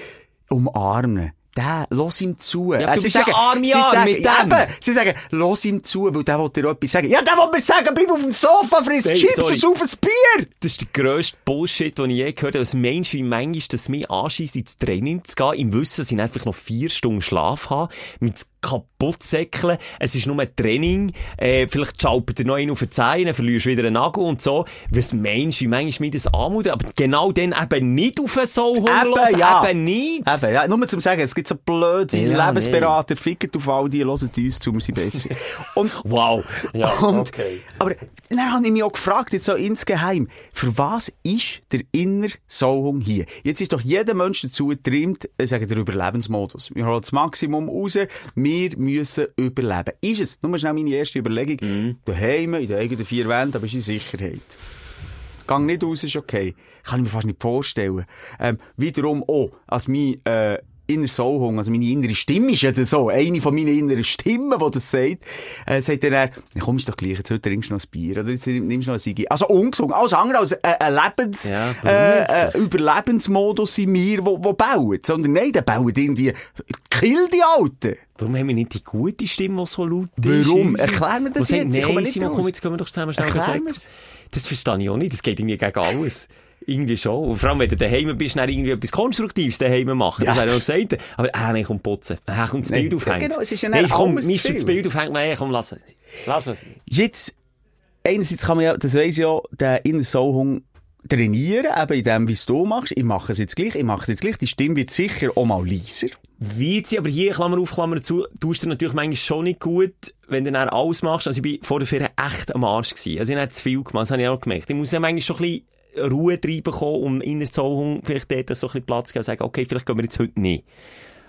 Umarmen. Der, los ihm zu. Ja, Äh, sie ja arme sie sagen, mit ja, dem. eben, sie sagen, los ihm zu, weil der will dir etwas sagen. Ja, der will mir sagen, bleib auf dem Sofa, friss Hey, Chips sorry. und sauf ein Bier. Das ist der grösste Bullshit, den ich je gehört habe. Meinst du, wie manchmal, dass mich anschießt, ins Training zu gehen, im Wissen, dass ich einfach noch vier Stunden Schlaf habe, mit kaputt säckeln. Es ist nur ein Training. Äh, vielleicht schalpert er noch einen auf den Zehen, dann verlierst wieder einen Nagel und so. Was meinst du, wie manchmal mich das anmutet? Aber genau dann eben nicht auf einen Sauhunger Eben, los. ja. Eben nicht. Eben, ja, nur zum sagen, es gibt so blöde Ja, Lebensberater, ficken auf all die, hören uns zu, wir sind besser. Und, Wow. Ja, und, okay. aber dann habe ich mich auch gefragt, jetzt so insgeheim, für was ist der inner Sauhung hier? Jetzt ist doch jeder Mensch dazu getrimmt, äh, sagen der Überlebensmodus. Wir holen das Maximum raus, wir müssen überleben. Ist es? Nur schnell meine erste Überlegung. Mhm. Daheim, in den eigenen vier Wänden, da bist du in Sicherheit. Gang nicht raus, ist okay. Kann ich mir fast nicht vorstellen. Ähm, wiederum auch, als mein, äh, inner Soulhunger, also meine innere Stimme ist ja so, eine von meinen inneren Stimmen, die das sagt, äh, sagt er dann, ja, komm, ist doch gleich, jetzt heute trinkst du noch ein Bier, oder jetzt nimmst du noch ein Sigi. Also ungesund, alles andere als äh, ein Lebens, Ja, äh, äh, Überlebensmodus in mir, wo, wo bauen. Sondern nein, der baut irgendwie, kill die Alten. Warum haben wir nicht die gute Stimme, die so laut ist? Warum? Erklär mir das sagt, jetzt, ich komme Nein, nicht Simon, raus. komm, jetzt können wir doch zusammen schnell Erklär. Das verstehe ich auch nicht. Das geht irgendwie gegen alles. Irgendwie schon. Und vor allem, wenn du daheim bist, dann irgendwie etwas Konstruktives daheim machen. Das Ja. wäre noch das eine. Aber, ah, nein, komm, putzen. Ah, komm, das Bild aufhängen. ja, genau, es ist ja nicht komm, alles misst zu du das viel. Bild aufhängen? Nein, komm, lass es. Lass es. Jetzt, einerseits kann man ja, das weiss ja, den inneren Soulhunger trainieren, eben in dem, wie es du machst. Ich mache es jetzt gleich, ich mache es jetzt gleich. Die Stimme wird sicher auch mal leiser. Wird sie, aber hier, Klammer auf, Klammer zu, tust du natürlich manchmal schon nicht gut, wenn du dann alles machst. Also ich bin vor der Ferien echt am Arsch gewesen. Also ich habe zu viel gemacht, das habe ich auch gemerkt. Ich muss ja manchmal schon ein bisschen Ruhe reinbekommen, um in der Zollung vielleicht dort so ein bisschen Platz zu geben und sagen, okay, vielleicht gehen wir jetzt heute nicht.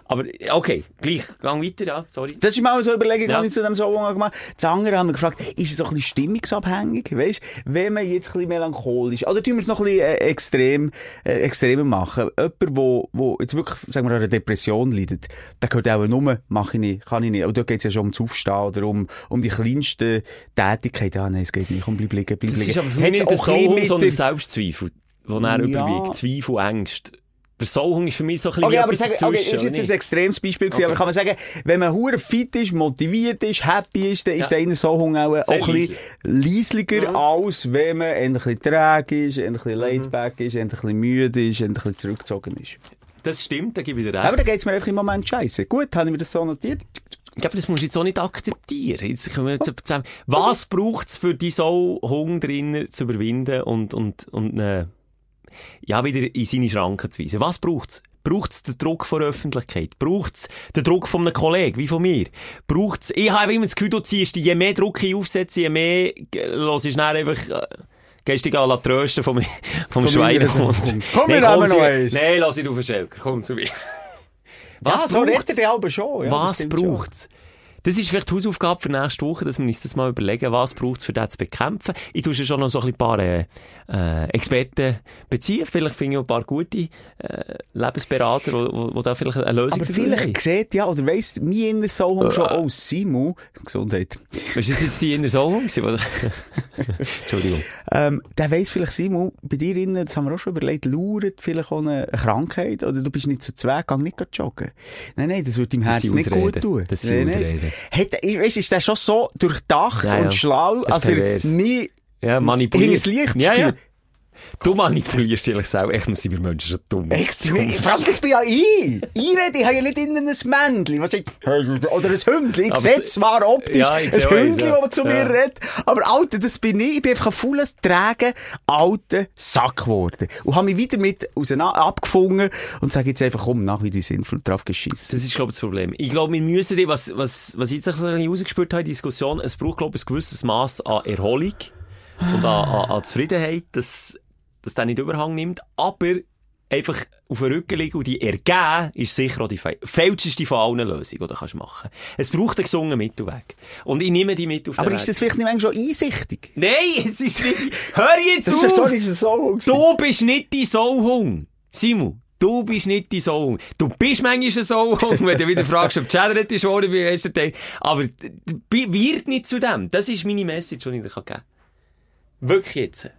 Aber, okay, gleich, gang weiter, ja, sorry. Das ist mal so eine Überlegung, Ja. die ich zu dem Song gemacht habe. Das andere haben wir gefragt, ist es so ein bisschen stimmungsabhängig? Weißt wenn man jetzt ein bisschen melancholisch, oder tun wir es noch ein bisschen äh, extrem, äh, extremer machen? Jemand, wo, wo jetzt wirklich, sagen wir, an einer Depression leidet, der gehört auch nur, mache ich nicht, kann ich nicht. Aber dort geht es ja schon ums Aufstehen oder um, um die kleinsten Tätigkeiten. Ah, nein, es geht nicht, komm, bleib liegen, bleib Das liegen. ist aber für mich nicht der auch mit sondern der- Selbstzweifel, der dann Ja. überwiegt. Zweifel, Ängste. Der Soulhung ist für mich so ein bisschen Okay, aber etwas sag, okay, ist jetzt ein extremes Beispiel gewesen, Okay. aber kann man sagen, wenn man hure fit ist, motiviert ist, happy ist, dann ist Ja. der Sohung auch, auch ein Sehr bisschen leislicher, als wenn man ein bisschen träge ist, ein bisschen laid back ist, ein bisschen müde ist, ein bisschen zurückgezogen ist. Das stimmt, da gebe ich dir recht. Aber dann geht's mir einfach im Moment scheiße. Gut, habe ich mir das so notiert. Ich glaube, das musst du jetzt auch nicht akzeptieren. Jetzt können wir jetzt zusammen. Was braucht es für die Soulhung drinnen zu überwinden und, und, und, äh, ja, wieder in seine Schranken zu weisen? Was braucht es? Braucht es den Druck von der Öffentlichkeit? Braucht es den Druck von einem Kollegen, wie von mir? Braucht es, ich habe immer das Gefühl, du ziehst, je mehr Druck ich aufsetze, je mehr, los ist dann einfach, äh, dich an trösten vom, vom Schweinehund. Komm, wir nehmen noch eins. Nein, lass dich auf den Schelker, komm zu mir. Was ja, so braucht's? redet er aber schon. Ja, was stimmt schon. Das ist vielleicht die Hausaufgabe für nächste Woche, dass wir uns das mal überlegen, was braucht's für das zu bekämpfen. Ich tue schon noch so ein paar äh, äh, Experten beziehen. Vielleicht finde ich auch ein paar gute äh, Lebensberater, die wo, wo da vielleicht eine Lösung Aber dafür haben. vielleicht sieht ja, oder weiss, mein innerer Sohung schon aus Simon, Gesundheit, Ist das jetzt die in der Sohn? gewesen, oder? Entschuldigung. Ähm, der weiss vielleicht, Simon, bei dir innen, das haben wir auch schon überlegt, lauert vielleicht auch eine Krankheit oder du bist nicht so zweck, geh nicht joggen. Nein, nein, das würde deinem Das Herz sind nicht gut tun. Das sind nein. Ausreden. Hat, weisst, ist der schon so durchdacht Ja, ja. und schlau, Das ist als pervers. nie Ja, manipuliert. Licht ja, ja. Du manipulierst dich selber. Echt, wir sind wir Menschen schon dumm. Echt? Vor allem, das bin ja ich. Ich rede, ich habe ja nicht innen ein Männchen, was ich, oder ein Hündchen. Ich sehe zwar optisch Ja, ein Hündchen, ja. das zu Ja. mir redet, aber Alter, das bin ich. Ich bin einfach ein faules, träge, alter Sack geworden. Und habe mich wieder mit auseinander abgefunden und sage jetzt einfach, komm, nach wie die sinnvoll drauf geschissen. Das ist, glaube ich, das Problem. Ich glaube, wir müssen, die, was, was, was ich jetzt ein bisschen rausgespürt habe in der Diskussion, es braucht, glaube ich, ein gewisses Maß an Erholung und an, an, an Zufriedenheit, dass, dass der nicht Überhang nimmt, aber einfach auf den Rücken liegen und die ergeben, ist sicher auch die fälscheste von allen Lösungen, die du kannst machen Es braucht einen gesungenen Mittelweg. Und ich nehme die mit auf den Aber Weg. ist das vielleicht nicht manchmal schon einsichtig? Nein, es ist nicht... Hör jetzt Das auf! ist so, ist so. Du bist nicht die Sauhung. Simon, du bist nicht die Sauhung. Du bist manchmal ein Sauhung, wenn du wieder fragst, ob Chadret ist oder wie ersten Teil. Aber wird nicht zu dem. Das ist meine Message, die ich dir geben kann. Wirklich jetzt.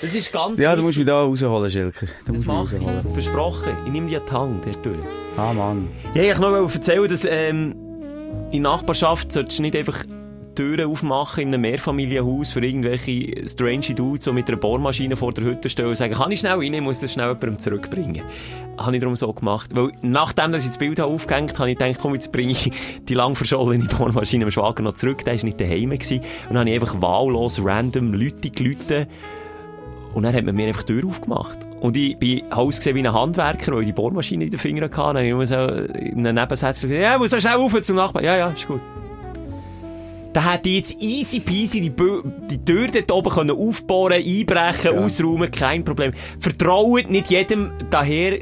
Das ist ganz Ja, du musst mich da rausholen, Schilker. Du Das mache ich. Versprochen. Ich nehme dir die Hand dort durch. Ah, Mann. Ja, ich noch erzählen, dass ähm, in Nachbarschaft solltest du nicht einfach Türen aufmachen in einem Mehrfamilienhaus für irgendwelche strange Dudes, so mit einer Bohrmaschine vor der Hütte stehen und sagen, kann ich schnell rein, ich muss das schnell jemandem zurückbringen. Habe ich darum so gemacht. Weil nachdem dass ich das Bild aufgehängt habe, habe ich gedacht, komm, jetzt bringe ich die lang verschollene Bohrmaschine dem Schwager noch zurück. Der war nicht daheim. Gewesen. Und dann habe ich einfach wahllos random Leute gelüte und dann hat man mir einfach die Tür aufgemacht. Und ich bin ausgesehen wie ein Handwerker, weil die Bohrmaschine in den Fingern hatte. Dann habe ich nur so in einem Nebensatz gesagt, ja, muss so schnell rauf zum Nachbarn. Ja, ja, ist gut. Da hätte ich jetzt easy peasy die, Bö die Tür dort oben können aufbohren, einbrechen, ausräumen, kein Problem. Vertraut nicht jedem daher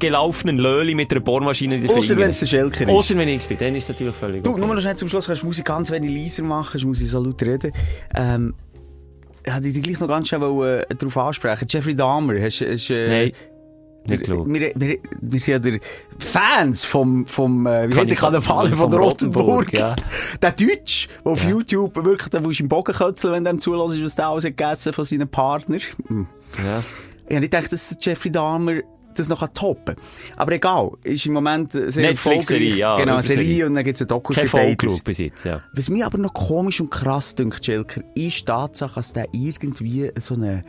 gelaufenen Löli mit einer Bohrmaschine in den Fingern. wenn es der Schelker ist. Ausser wenn ich bin, dann ist es natürlich völlig Du, okay. nur noch schnell zum Schluss, kannst du Musik ganz wenig leiser machen, muss ich so laut reden. Ähm, hätte ich dich gleich noch ganz schnell äh, darauf ansprechen. Jeffrey Dahmer, hast, hast, äh, Nein, nicht wir, geschaut. wir, wir, wir sind ja der Fans vom, vom äh, wie der Kannibalen Kannibalen von der Rottenburg. Ja. Der Deutsch, der auf Ja. YouTube wirklich, willst du im Bogen kötzeln, wenn du ihm zulässt, was der alles gegessen von seinen Partnern. Ja. Ich habe nicht gedacht, dass der Jeffrey Dahmer das noch toppen. Aber egal, ist im Moment sehr Netflix-Serie, ja, Genau, eine Serie. Serie und dann gibt es einen Dokus Kein. Vollglub bis jetzt, ja. Was mir aber noch komisch und krass dünkt, Schelker, ist die Tatsache, dass der irgendwie so eine,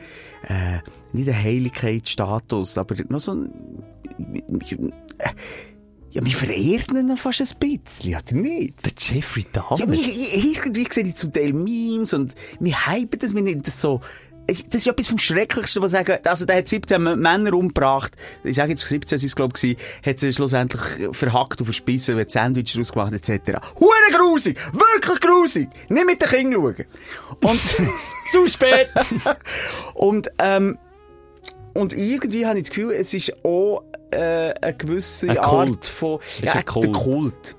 äh, nicht einen Heiligkeitsstatus, aber noch so ein, äh, ja, wir verehren ihn noch fast ein bisschen, oder nicht? Der Jeffrey Dahmer? Ja, wir, irgendwie sehe ich zum Teil Memes und wir hypen das, wir nehmen das so, das ist etwas vom Schrecklichsten, was sagen, also der hat 17 Männer umgebracht, ich sage jetzt 17 sind es glaube ich, hat sie schlussendlich verhackt und verspissen, hat Sandwich rausgemacht etc. Hure grusig! Wirklich grusig! Nicht mit den Kindern schauen. Und, Zu spät! und, ähm, und irgendwie habe ich das Gefühl, es ist auch äh, eine gewisse Ein Art Kult. von... Ist ein Kult. der Kult.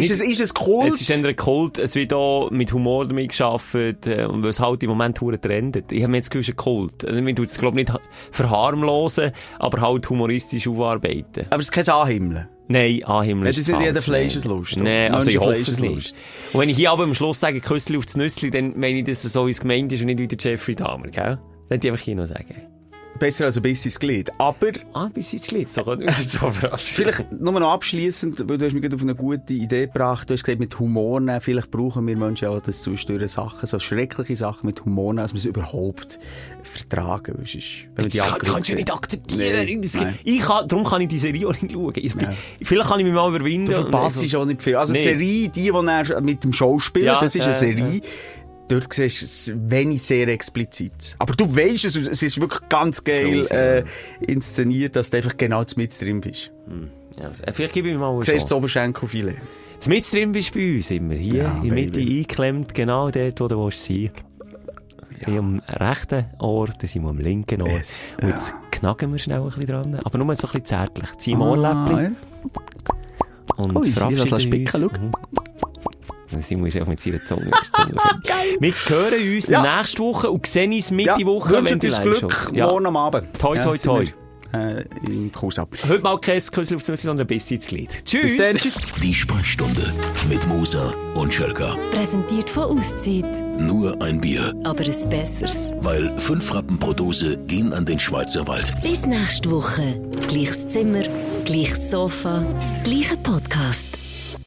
Ist, es, ist es Kult? Es ist ein Kult, es wird auch mit Humor damit gearbeitet, äh, und es halt im Moment hure trendet. Ich habe mir jetzt gewusst, ein Kult. Also, man tut es, glaube ich, nicht verharmlosen, aber halt humoristisch aufarbeiten. Aber es ist kein Anhimmeln. Nein, anhimmeln ist das ist nicht jeder Fleischeslust? Nein, also ich hoffe es nicht. Und wenn ich hier aber am Schluss sage, Küssli aufs Nüssli, dann meine ich, dass es so, wie es gemeint ist und nicht wie der Jeffrey Dahmer, gell? Das hätte ich einfach hier noch sagen. Besser als ein bisschen Glied. Aber Ah, bis ins Lied, so können wir jetzt so vielleicht nur noch abschließend, weil du hast mich gerade auf eine gute Idee gebracht. Du hast gesagt, mit Humor nehmen. Vielleicht brauchen wir Menschen auch das zwischendurch Sachen, so schreckliche Sachen mit Humor nehmen, dass wir sie überhaupt vertragen. Wir die Das kannst du nicht akzeptieren. Das- nein. ich kann, darum kann ich die Serie auch nicht schauen. Ich bin, Ja. Vielleicht kann ich mich mal überwinden. Du verpasst und- auch nicht viel. Also die Nee. Serie, die, die er mit dem Schauspieler, Ja, das ist eine äh, Serie. Dort siehst du es wenig sehr explizit. Aber du weißt es, es ist wirklich ganz geil äh, inszeniert, dass du einfach genau mit drin bist. Ja, also, vielleicht gebe ich mir mal eine Du siehst das Chance. Oberschenkelfilet. Mit drin bist du bei uns immer. Hier Ja, in der Mitte eingeklemmt, genau dort, wo du willst sein Ich am rechten Ohr, dann sind wir am linken Ohr. Und jetzt knacken wir schnell ein bisschen dran. Aber nur so ein bisschen zärtlich. Zieh Ah, im Ohrläppchen und Ui, ich verabschieden uns. Mhm. Simon ist auch mit seiner Zunge. Zunge wir hören uns Ja. nächste Woche und sehen uns Mitte Ja, Woche, wünschen uns Glück Ja. morgen am Abend. Toi, toi, sind toi. wir, Äh, Im Kurs ab. Heute mal kein Küssel aufs Nüssli, sondern ein bisschen ins Glied. Tschüss! Bis dann, tschüss. Die Sprechstunde mit Musa und Schelka. Präsentiert von Auszeit. Nur ein Bier, Aber ein besseres. weil fünf Rappen pro Dose gehen an den Schweizer Wald. Bis nächste Woche. Gleiches Zimmer, gleiches Sofa, gleicher Podcast.